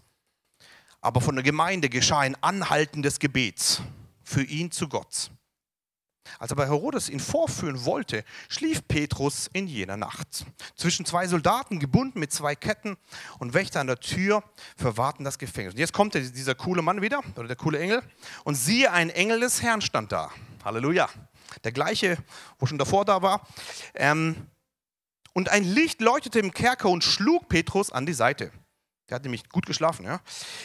Speaker 1: aber von der Gemeinde geschah ein anhaltendes Gebet für ihn zu Gott. Als aber Herodes ihn vorführen wollte, schlief Petrus in jener Nacht. Zwischen zwei Soldaten, gebunden mit zwei Ketten und Wächter an der Tür, verwahrten das Gefängnis. Und jetzt kommt dieser coole Mann wieder, oder der coole Engel, und siehe, ein Engel des Herrn stand da. Halleluja. Der gleiche, wo schon davor da war. Ähm, und ein Licht leuchtete im Kerker und schlug Petrus an die Seite. Der hat nämlich gut geschlafen, ja.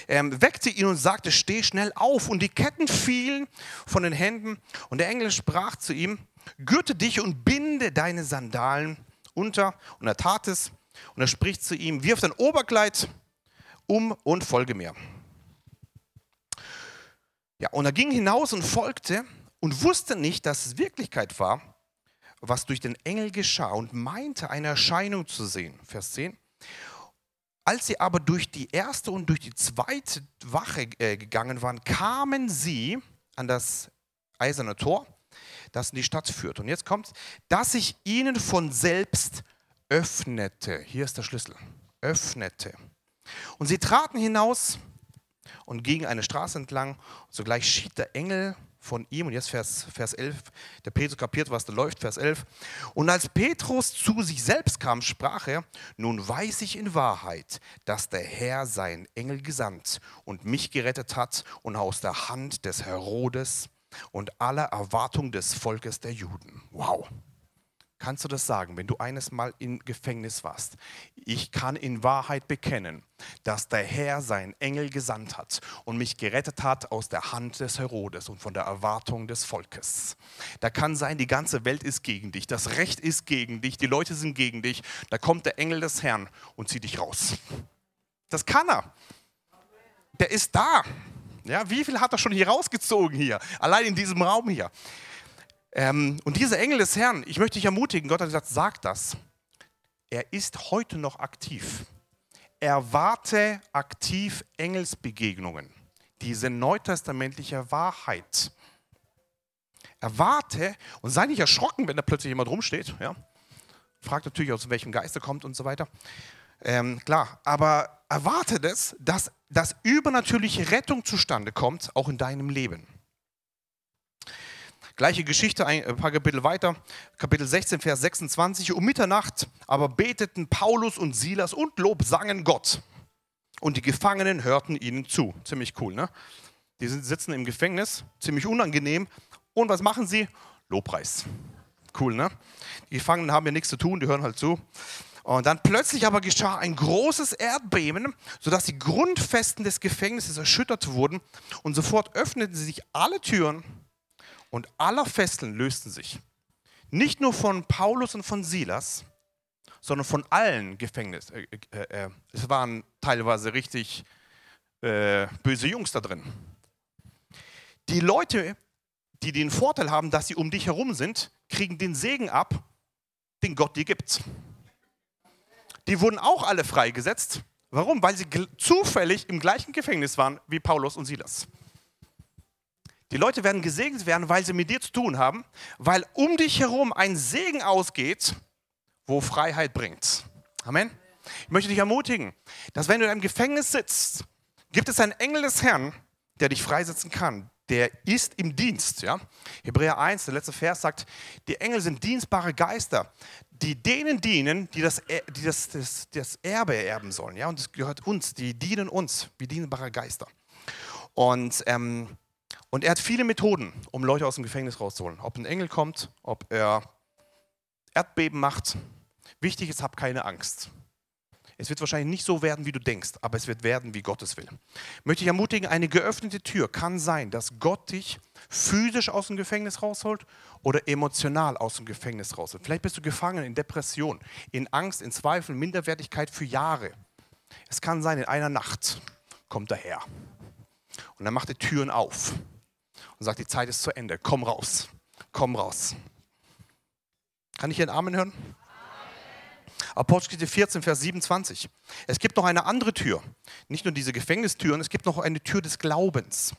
Speaker 1: Ähm, weckte ihn und sagte, steh schnell auf. Und die Ketten fielen von den Händen. Und der Engel sprach zu ihm, gürte dich und binde deine Sandalen unter. Und er tat es. Und er spricht zu ihm, wirf dein Oberkleid um und folge mir. Ja, und er ging hinaus und folgte und wusste nicht, dass es Wirklichkeit war, was durch den Engel geschah und meinte, eine Erscheinung zu sehen. Vers 10. Als sie aber durch die erste und durch die zweite Wache äh, gegangen waren, kamen sie an das eiserne Tor, das in die Stadt führt. Und jetzt kommt, dass sich ihnen von selbst öffnete. Hier ist der Schlüssel. Öffnete. Und sie traten hinaus und gingen eine Straße entlang. Und sogleich schied der Engel von ihm. Und jetzt Vers, Vers 11, der Petrus kapiert, was da läuft, Vers 11. Und als Petrus zu sich selbst kam, sprach er, nun weiß ich in Wahrheit, dass der Herr seinen Engel gesandt und mich gerettet hat und aus der Hand des Herodes und aller Erwartung des Volkes der Juden. Wow. Kannst du das sagen, wenn du eines Mal im Gefängnis warst? Ich kann in Wahrheit bekennen, dass der Herr seinen Engel gesandt hat und mich gerettet hat aus der Hand des Herodes und von der Erwartung des Volkes. Da kann sein, die ganze Welt ist gegen dich, das Recht ist gegen dich, die Leute sind gegen dich. Da kommt der Engel des Herrn und zieht dich raus. Das kann er. Der ist da. Ja, wie viel hat er schon hier rausgezogen hier? Allein in diesem Raum hier. Ähm, und dieser Engel des Herrn, ich möchte dich ermutigen, Gott hat gesagt, sag das. Er ist heute noch aktiv. Erwarte aktiv Engelsbegegnungen. Diese neutestamentliche Wahrheit. Erwarte und sei nicht erschrocken, wenn da plötzlich jemand rumsteht. Ja? Fragt natürlich, aus welchem Geist er kommt und so weiter. Ähm, klar, aber erwarte das, dass, dass übernatürliche Rettung zustande kommt, auch in deinem Leben. Gleiche Geschichte, ein paar Kapitel weiter, Kapitel 16, Vers 26. Um Mitternacht aber beteten Paulus und Silas und Lob sangen Gott. Und die Gefangenen hörten ihnen zu. Ziemlich cool, ne? Die sitzen im Gefängnis, ziemlich unangenehm. Und was machen sie? Lobpreis. Cool, ne? Die Gefangenen haben ja nichts zu tun, die hören halt zu. Und dann plötzlich aber geschah ein großes Erdbeben, sodass die Grundfesten des Gefängnisses erschüttert wurden. Und sofort öffneten sich alle Türen Und aller Fesseln lösten sich. Nicht nur von Paulus und von Silas, sondern von allen Gefängnissen. Äh, äh, äh, es waren teilweise richtig äh, böse Jungs da drin. Die Leute, die den Vorteil haben, dass sie um dich herum sind, kriegen den Segen ab, den Gott dir gibt. Die wurden auch alle freigesetzt. Warum? Weil sie zufällig im gleichen Gefängnis waren wie Paulus und Silas. Die Leute werden gesegnet werden, weil sie mit dir zu tun haben, weil um dich herum ein Segen ausgeht, wo Freiheit bringt. Amen. Ich möchte dich ermutigen, dass wenn du in einem Gefängnis sitzt, gibt es einen Engel des Herrn, der dich freisetzen kann. Der ist im Dienst. Ja? Hebräer 1, der letzte Vers sagt, die Engel sind dienstbare Geister, die denen dienen, die das, die das, das, das Erbe erben sollen. Ja? Und es gehört uns, die dienen uns wie dienbare Geister. Und ähm, und er hat viele Methoden, um Leute aus dem Gefängnis rauszuholen. Ob ein Engel kommt, ob er Erdbeben macht. Wichtig ist, hab keine Angst. Es wird wahrscheinlich nicht so werden, wie du denkst, aber es wird werden, wie Gott es will. Möchte ich ermutigen, eine geöffnete Tür kann sein, dass Gott dich physisch aus dem Gefängnis rausholt oder emotional aus dem Gefängnis rausholt. Vielleicht bist du gefangen in Depression, in Angst, in Zweifel, Minderwertigkeit für Jahre. Es kann sein, in einer Nacht kommt er her und dann macht er Türen auf und sagt, die Zeit ist zu Ende, komm raus, komm raus. Kann ich hier einen Amen hören? Apostelgeschichte 14, Vers 27. Es gibt noch eine andere Tür. Nicht nur diese Gefängnistüren, es gibt noch eine Tür des Glaubens.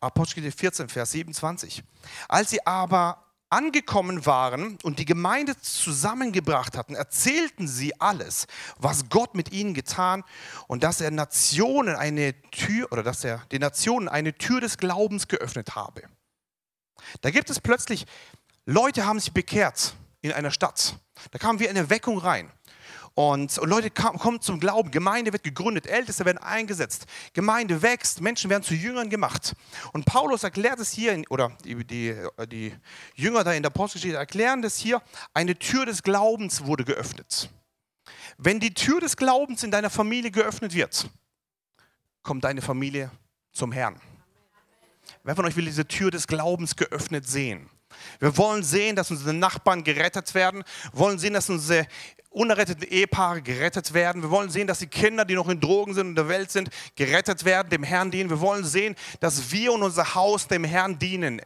Speaker 1: Apostelgeschichte 14, Vers 27. Als sie aber angekommen waren und die Gemeinde zusammengebracht hatten, erzählten sie alles, was Gott mit ihnen getan und dass er Nationen eine Tür oder dass er den Nationen eine Tür des Glaubens geöffnet habe. Da gibt es plötzlich Leute haben sich bekehrt in einer Stadt. Da kam wie eine Weckung rein. Und, und Leute kommen zum Glauben. Gemeinde wird gegründet, Älteste werden eingesetzt. Gemeinde wächst, Menschen werden zu Jüngern gemacht. Und Paulus erklärt es hier, oder die, die, die Jünger da in der Apostelgeschichte erklären das hier, eine Tür des Glaubens wurde geöffnet. Wenn die Tür des Glaubens in deiner Familie geöffnet wird, kommt deine Familie zum Herrn. Wer von euch will diese Tür des Glaubens geöffnet sehen? Wir wollen sehen, dass unsere Nachbarn gerettet werden. Wollen sehen, dass unsere unerretteten Ehepaare gerettet werden. Wir wollen sehen, dass die Kinder, die noch in Drogen sind in der Welt sind, gerettet werden, dem Herrn dienen. Wir wollen sehen, dass wir und unser Haus dem Herrn dienen.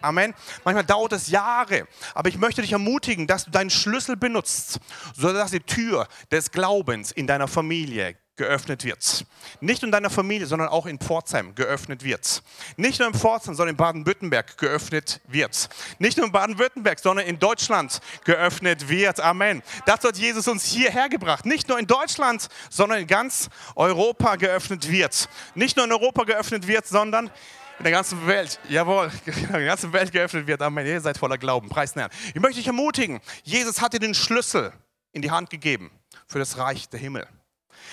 Speaker 1: Amen. Manchmal dauert es Jahre, aber ich möchte dich ermutigen, dass du deinen Schlüssel benutzt, sodass die Tür des Glaubens in deiner Familie geöffnet wird. Nicht in deiner Familie, sondern auch in Pforzheim geöffnet wird. Nicht nur in Pforzheim, sondern in Baden-Württemberg geöffnet wird. Nicht nur in Baden-Württemberg, sondern in Deutschland geöffnet wird. Amen. Dazu hat Jesus uns hierher gebracht. Nicht nur in Deutschland, sondern in ganz Europa geöffnet wird. Nicht nur in Europa geöffnet wird, sondern in der ganzen Welt, jawohl, in der ganzen Welt geöffnet wird. Amen. Ihr seid voller Glauben. Preis den Herrn. Ich möchte dich ermutigen. Jesus hat dir den Schlüssel in die Hand gegeben für das Reich der Himmel.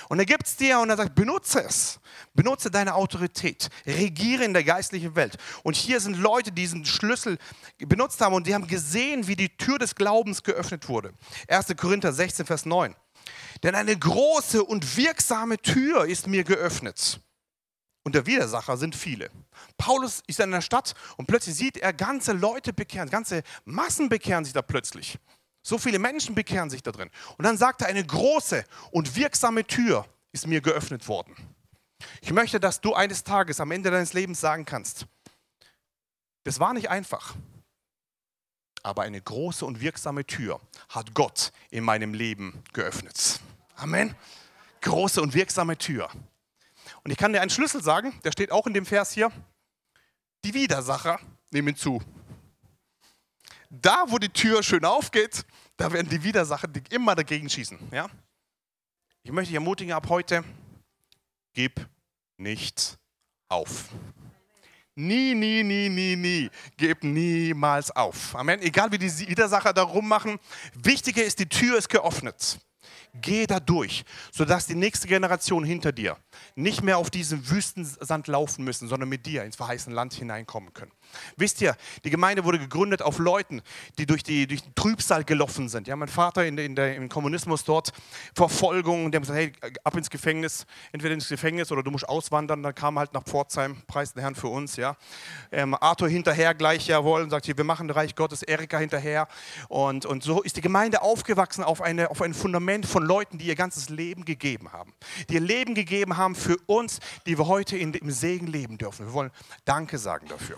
Speaker 1: Und er gibt es dir und er sagt, benutze es. Benutze deine Autorität. Regiere in der geistlichen Welt. Und hier sind Leute, die diesen Schlüssel benutzt haben und die haben gesehen, wie die Tür des Glaubens geöffnet wurde. 1. Korinther 16, Vers 9. Denn eine große und wirksame Tür ist mir geöffnet. Und der Widersacher sind viele. Paulus ist in einer Stadt und plötzlich sieht er ganze Leute bekehren, ganze Massen bekehren sich da plötzlich. So viele Menschen bekehren sich da drin. Und dann sagt er, eine große und wirksame Tür ist mir geöffnet worden. Ich möchte, dass du eines Tages am Ende deines Lebens sagen kannst, das war nicht einfach, aber eine große und wirksame Tür hat Gott in meinem Leben geöffnet. Amen. Große und wirksame Tür. Und ich kann dir einen Schlüssel sagen, der steht auch in dem Vers hier. Die Widersacher nehmen zu da, wo die Tür schön aufgeht, da werden die Widersacher immer dagegen schießen. Ja? Ich möchte dich ermutigen, ab heute, gib nicht auf. Nie, nie, nie, nie, nie. Gib niemals auf. Amen. Egal wie die Widersacher da rummachen. Wichtiger ist, die Tür ist geöffnet. Geh da durch, sodass die nächste Generation hinter dir nicht mehr auf diesen Wüstensand laufen müssen, sondern mit dir ins verheißene Land hineinkommen können. Wisst ihr, die Gemeinde wurde gegründet auf Leuten, die durch, die, durch den Trübsal gelaufen sind. Ja, mein Vater in, in der, im Kommunismus dort, Verfolgung, der haben gesagt, hey, ab ins Gefängnis, entweder ins Gefängnis oder du musst auswandern. Dann kam halt nach Pforzheim, preis den Herrn für uns. Ja. Ähm, Arthur hinterher gleich, jawohl, und sagt, hier, wir machen Reich Gottes, Erika hinterher. Und, und so ist die Gemeinde aufgewachsen auf, eine, auf ein Fundament von Leuten, die ihr ganzes Leben gegeben haben. Die ihr Leben gegeben haben für uns, die wir heute in, im Segen leben dürfen. Wir wollen Danke sagen dafür.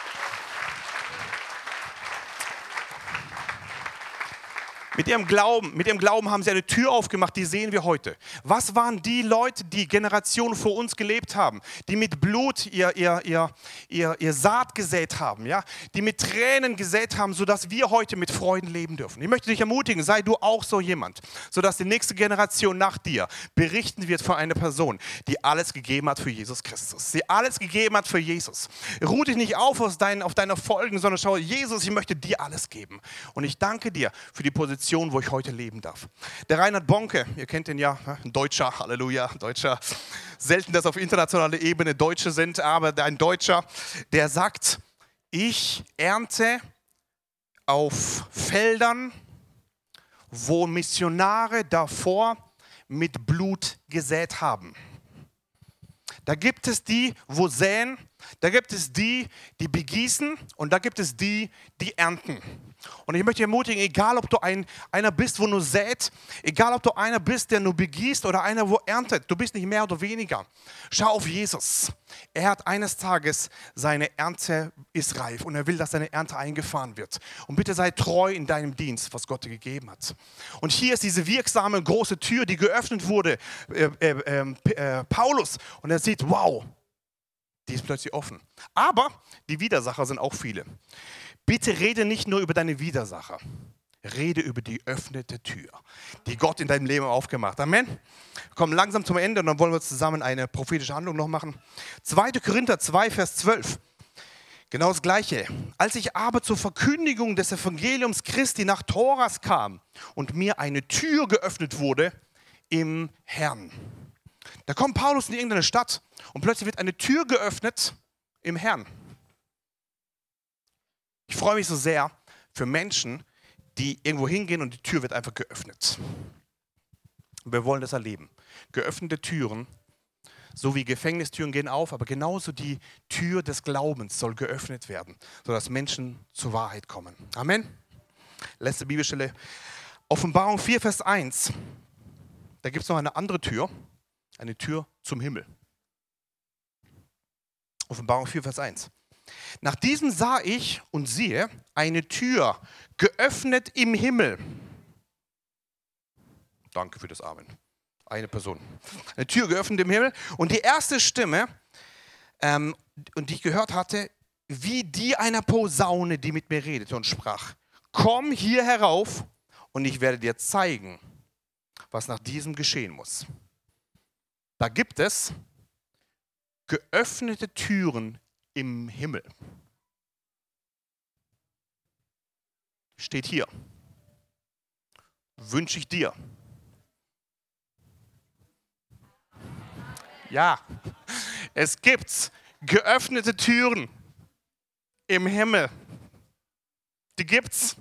Speaker 1: Mit ihrem Glauben, mit ihrem Glauben haben sie eine Tür aufgemacht, die sehen wir heute. Was waren die Leute, die Generationen vor uns gelebt haben, die mit Blut ihr, ihr, ihr, ihr, ihr Saat gesät haben, ja? die mit Tränen gesät haben, sodass wir heute mit Freuden leben dürfen. Ich möchte dich ermutigen, sei du auch so jemand, sodass die nächste Generation nach dir berichten wird von einer Person, die alles gegeben hat für Jesus Christus. Sie alles gegeben hat für Jesus. Ruh dich nicht auf aus deinen, auf deine Folgen, sondern schau, Jesus, ich möchte dir alles geben. Und ich danke dir für die Position, Position, wo ich heute leben darf. Der Reinhard Bonke, ihr kennt ihn ja, ne? ein Deutscher, Halleluja, Deutscher. Selten, dass auf internationaler Ebene Deutsche sind, aber ein Deutscher, der sagt, ich ernte auf Feldern, wo Missionare davor mit Blut gesät haben. Da gibt es die, wo säen, da gibt es die, die begießen und da gibt es die, die ernten. Und ich möchte ermutigen, egal ob du ein, einer bist, wo nur sät, egal ob du einer bist, der nur begießt oder einer, wo erntet, du bist nicht mehr oder weniger. Schau auf Jesus. Er hat eines Tages, seine Ernte ist reif und er will, dass seine Ernte eingefahren wird. Und bitte sei treu in deinem Dienst, was Gott dir gegeben hat. Und hier ist diese wirksame große Tür, die geöffnet wurde, äh, äh, ähm, äh, Paulus. Und er sieht, wow, die ist plötzlich offen. Aber die Widersacher sind auch viele. Bitte rede nicht nur über deine Widersacher. Rede über die öffnete Tür, die Gott in deinem Leben aufgemacht hat. Amen. Wir kommen langsam zum Ende und dann wollen wir zusammen eine prophetische Handlung noch machen. 2. Korinther 2, Vers 12. Genau das Gleiche. Als ich aber zur Verkündigung des Evangeliums Christi nach Toras kam und mir eine Tür geöffnet wurde im Herrn. Da kommt Paulus in irgendeine Stadt und plötzlich wird eine Tür geöffnet im Herrn. Ich freue mich so sehr für Menschen, die irgendwo hingehen und die Tür wird einfach geöffnet. Wir wollen das erleben. Geöffnete Türen, so wie Gefängnistüren gehen auf, aber genauso die Tür des Glaubens soll geöffnet werden, sodass Menschen zur Wahrheit kommen. Amen. Letzte Bibelstelle. Offenbarung 4, Vers 1. Da gibt es noch eine andere Tür, eine Tür zum Himmel. Offenbarung 4, Vers 1. Nach diesem sah ich und siehe eine Tür geöffnet im Himmel. Danke für das Amen. Eine Person. Eine Tür geöffnet im Himmel. Und die erste Stimme, ähm, und die ich gehört hatte, wie die einer Posaune, die mit mir redete und sprach: Komm hier herauf und ich werde dir zeigen, was nach diesem geschehen muss. Da gibt es geöffnete Türen im Himmel. Steht hier. Wünsche ich dir. Ja, es gibt geöffnete Türen im Himmel. Die gibt's.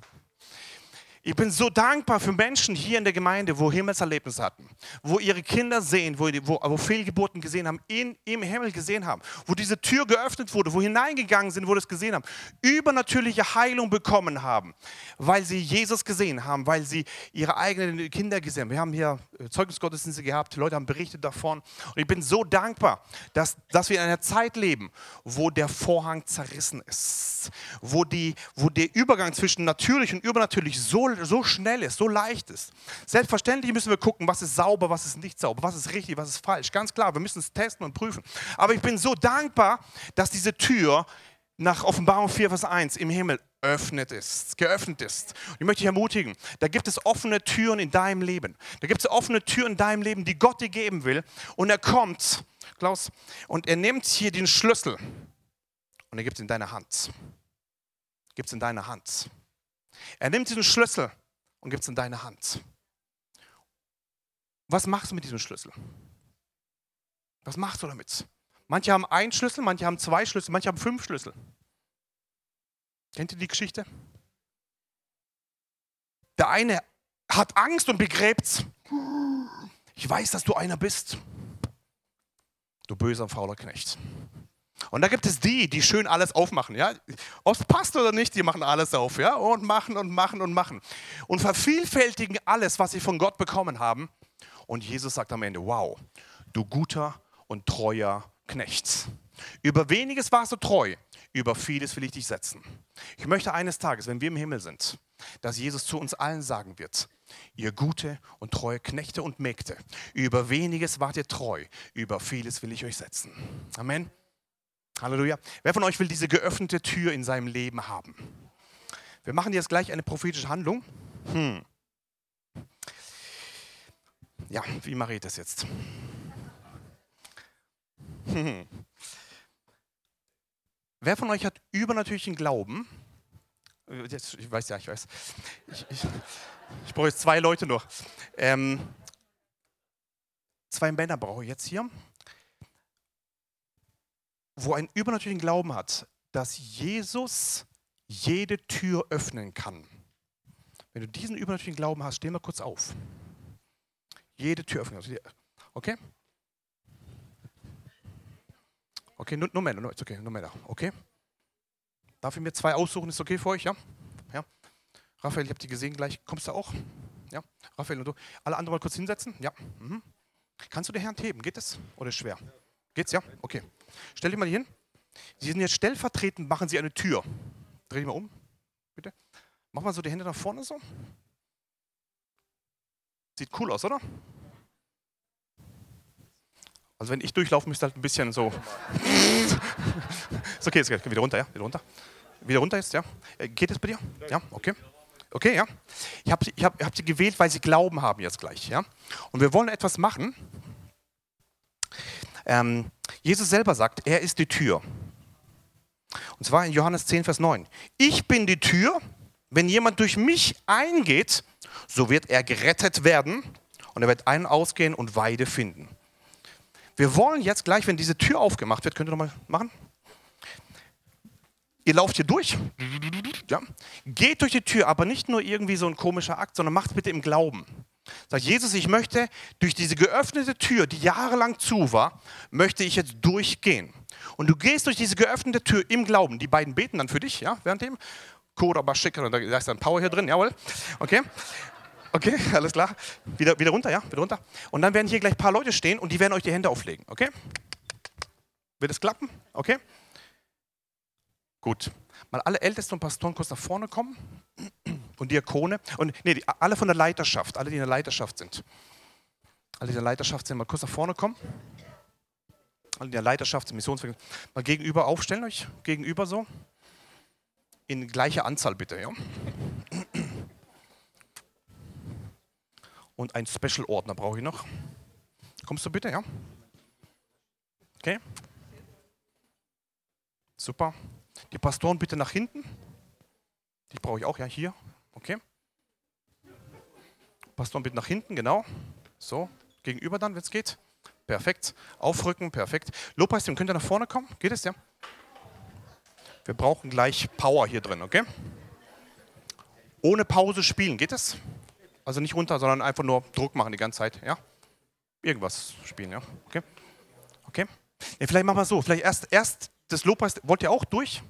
Speaker 1: Ich bin so dankbar für Menschen hier in der Gemeinde, wo Himmelserlebnisse hatten, wo ihre Kinder sehen, wo, wo, wo Fehlgeburten gesehen haben, in, im Himmel gesehen haben, wo diese Tür geöffnet wurde, wo hineingegangen sind, wo das gesehen haben, übernatürliche Heilung bekommen haben, weil sie Jesus gesehen haben, weil sie ihre eigenen Kinder gesehen haben. Wir haben hier äh, Zeugnisgottesdienste gehabt, Leute haben berichtet davon und ich bin so dankbar, dass, dass wir in einer Zeit leben, wo der Vorhang zerrissen ist, wo, die, wo der Übergang zwischen natürlich und übernatürlich so so, schnell ist, so leicht ist. Selbstverständlich müssen wir gucken, was ist sauber, was ist nicht sauber, was ist richtig, was ist falsch. Ganz klar, wir müssen es testen und prüfen. Aber ich bin so dankbar, dass diese Tür nach Offenbarung 4, Vers 1 im Himmel öffnet ist, geöffnet ist. Ich möchte dich ermutigen, da gibt es offene Türen in deinem Leben. Da gibt es offene Türen in deinem Leben, die Gott dir geben will. Und er kommt, Klaus, und er nimmt hier den Schlüssel und er gibt es in deine Hand. Gibt es in deine Hand. Er nimmt diesen Schlüssel und gibt es in deine Hand. Was machst du mit diesem Schlüssel? Was machst du damit? Manche haben einen Schlüssel, manche haben zwei Schlüssel, manche haben fünf Schlüssel. Kennt ihr die Geschichte? Der eine hat Angst und begräbt's. Ich weiß, dass du einer bist. Du böser, fauler Knecht. Und da gibt es die, die schön alles aufmachen, ja. Ob es passt oder nicht, die machen alles auf, ja. Und machen und machen und machen. Und vervielfältigen alles, was sie von Gott bekommen haben. Und Jesus sagt am Ende, wow, du guter und treuer Knecht. Über weniges warst du treu, über vieles will ich dich setzen. Ich möchte eines Tages, wenn wir im Himmel sind, dass Jesus zu uns allen sagen wird, ihr gute und treue Knechte und Mägde, über weniges wart ihr treu, über vieles will ich euch setzen. Amen. Halleluja. Wer von euch will diese geöffnete Tür in seinem Leben haben? Wir machen jetzt gleich eine prophetische Handlung. Hm. Ja, wie mache ich das jetzt? Hm. Wer von euch hat übernatürlichen Glauben? Ich weiß ja, ich weiß. Ich, ich, ich brauche jetzt zwei Leute noch. Ähm, zwei Männer brauche ich jetzt hier wo einen übernatürlichen Glauben hat, dass Jesus jede Tür öffnen kann. Wenn du diesen übernatürlichen Glauben hast, steh mal kurz auf. Jede Tür öffnen. Okay? Okay, nur, nur okay, nur Männer. Okay? Darf ich mir zwei aussuchen? Ist okay für euch? Ja? ja? Raphael, ich habe die gesehen gleich. Kommst du auch? Ja? Raphael und du. Alle anderen mal kurz hinsetzen? Ja. Mhm. Kannst du die Hand heben? Geht es? Oder ist schwer? Geht's? Ja? Okay. Stell dich mal hin. Sie sind jetzt stellvertretend, machen Sie eine Tür. Dreh dich mal um, bitte. Mach mal so die Hände nach vorne so. Sieht cool aus, oder? Also wenn ich durchlaufe, müsste halt ein bisschen so. ist okay, ist okay. Wieder runter, ja? Wieder runter. Wieder runter jetzt, ja? Äh, geht es bei dir? Ja, okay. Okay, ja. Ich habe ich hab, hab sie gewählt, weil sie Glauben haben jetzt gleich, ja? Und wir wollen etwas machen. Ähm, Jesus selber sagt, er ist die Tür. Und zwar in Johannes 10, Vers 9. Ich bin die Tür. Wenn jemand durch mich eingeht, so wird er gerettet werden und er wird ein- und ausgehen und Weide finden. Wir wollen jetzt gleich, wenn diese Tür aufgemacht wird, könnt ihr nochmal machen? Ihr lauft hier durch, ja? geht durch die Tür, aber nicht nur irgendwie so ein komischer Akt, sondern macht bitte im Glauben. Sagt Jesus, ich möchte durch diese geöffnete Tür, die jahrelang zu war, möchte ich jetzt durchgehen. Und du gehst durch diese geöffnete Tür im Glauben. Die beiden beten dann für dich, ja, währenddem. Kora Bashika, da ist dann Power hier drin, jawohl. Okay. Okay, alles klar. Wieder, wieder runter, ja, wieder runter. Und dann werden hier gleich ein paar Leute stehen und die werden euch die Hände auflegen, okay? Wird es klappen? Okay? Gut. Mal alle Ältesten und Pastoren kurz nach vorne kommen und Diakone und nee, alle von der Leiterschaft, alle, die in der Leiterschaft sind. Alle, die in der Leiterschaft sind, mal kurz nach vorne kommen. Alle, die in der Leiterschaft sind, Missionswerk, mal gegenüber aufstellen euch, gegenüber so. In gleicher Anzahl bitte, ja. Und ein Special-Ordner brauche ich noch. Kommst du bitte, ja? Okay. Super. Die Pastoren bitte nach hinten. Die brauche ich auch, ja, hier. Okay. Pastor, bitte nach hinten, genau. So, gegenüber dann, wenn es geht. Perfekt. Aufrücken, perfekt. Lobpreisteam, könnt ihr nach vorne kommen? Geht es, ja? Wir brauchen gleich Power hier drin, okay? Ohne Pause spielen, geht es? Also nicht runter, sondern einfach nur Druck machen die ganze Zeit, ja? Irgendwas spielen, ja? Okay? Okay? Ja, vielleicht machen wir so. Vielleicht erst, erst das Lobpreis. Wollt ihr auch durch?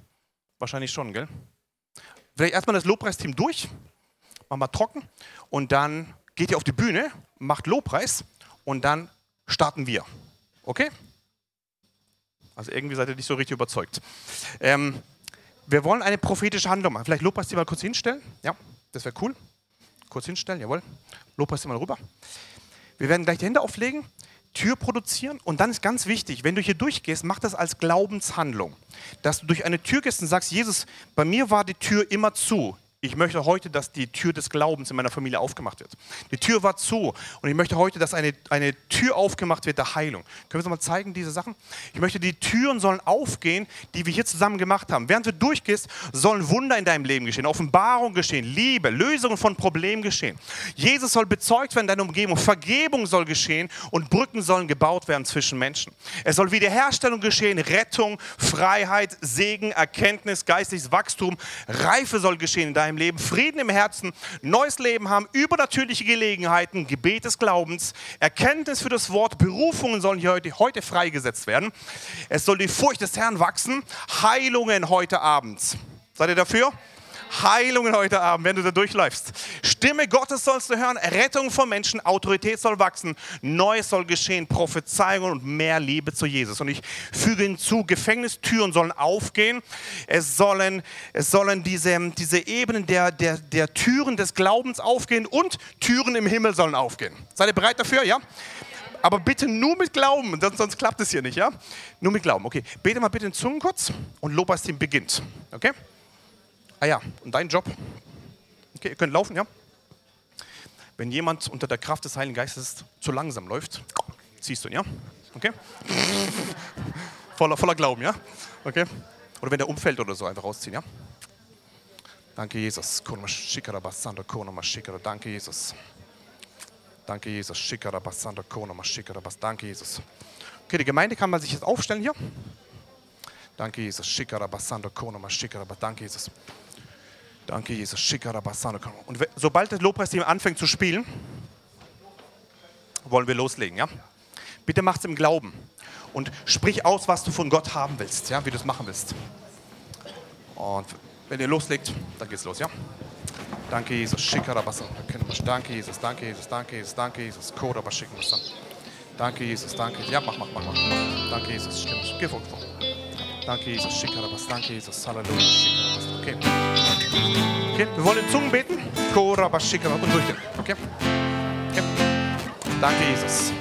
Speaker 1: Wahrscheinlich schon, gell? Vielleicht erstmal das Lobpreisteam durch, machen wir trocken und dann geht ihr auf die Bühne, macht Lobpreis und dann starten wir. Okay? Also irgendwie seid ihr nicht so richtig überzeugt. Ähm, wir wollen eine prophetische Handlung machen. Vielleicht Lobpreisteam mal kurz hinstellen. Ja, das wäre cool. Kurz hinstellen, jawohl. Lobpreisteam mal rüber. Wir werden gleich die Hände auflegen Tür produzieren. Und dann ist ganz wichtig, wenn du hier durchgehst, mach das als Glaubenshandlung. Dass du durch eine Tür gehst und sagst, Jesus, bei mir war die Tür immer zu. Ich möchte heute, dass die Tür des Glaubens in meiner Familie aufgemacht wird. Die Tür war zu und ich möchte heute, dass eine, eine Tür aufgemacht wird der Heilung. Können wir uns mal zeigen, diese Sachen? Ich möchte, die Türen sollen aufgehen, die wir hier zusammen gemacht haben. Während du durchgehst, sollen Wunder in deinem Leben geschehen, Offenbarung geschehen, Liebe, Lösungen von Problemen geschehen. Jesus soll bezeugt werden in deiner Umgebung, Vergebung soll geschehen und Brücken sollen gebaut werden zwischen Menschen. Es soll Wiederherstellung geschehen, Rettung, Freiheit, Segen, Erkenntnis, geistliches Wachstum, Reife soll geschehen in deinem deinem Leben, Frieden im Herzen, neues Leben haben, übernatürliche Gelegenheiten, Gebet des Glaubens, Erkenntnis für das Wort, Berufungen sollen hier heute, heute freigesetzt werden. Es soll die Furcht des Herrn wachsen, Heilungen heute Abend. Seid ihr dafür? Heilungen heute Abend, wenn du da durchläufst. Stimme Gottes sollst du hören, Rettung von Menschen, Autorität soll wachsen, Neues soll geschehen, Prophezeiungen und mehr Liebe zu Jesus. Und ich füge hinzu, Gefängnistüren sollen aufgehen, es sollen, es sollen diese, diese Ebenen der, der, der Türen des Glaubens aufgehen und Türen im Himmel sollen aufgehen. Seid ihr bereit dafür? Ja? Aber bitte nur mit Glauben, sonst klappt es hier nicht, ja? Nur mit Glauben. Okay, bete mal bitte in Zungen kurz und Lobpreisteam beginnt. Okay? Ah ja, und dein Job? Okay, ihr könnt laufen, ja? Wenn jemand unter der Kraft des Heiligen Geistes zu langsam läuft, ziehst du ihn, ja? Okay? voller, voller Glauben, ja? Okay? Oder wenn der umfällt oder so, einfach rausziehen, ja? Danke, Jesus. Danke, Jesus. Danke, Jesus. Danke, Jesus. Okay, die Gemeinde kann man sich jetzt aufstellen hier. Danke, Jesus. Danke, Jesus. Danke, Jesus. Und sobald das Lobpreisteam anfängt zu spielen, wollen wir loslegen. Ja? Bitte es im Glauben und sprich aus, was du von Gott haben willst, ja? wie du es machen willst. Und wenn ihr loslegt, dann geht's los. Ja? Danke, Jesus. Danke, Jesus. Danke, Jesus. Danke, Jesus. Danke, Jesus. Danke, Jesus. Danke. Ja, mach, mach, mach, mach. Danke, Jesus. Stimmt. Geh vor. Danke, Jesus. Danke, Jesus. Halleluja. Okay. Okay, wir wollen in Zungen beten. Und durchgehen. Okay? okay. Danke, Jesus.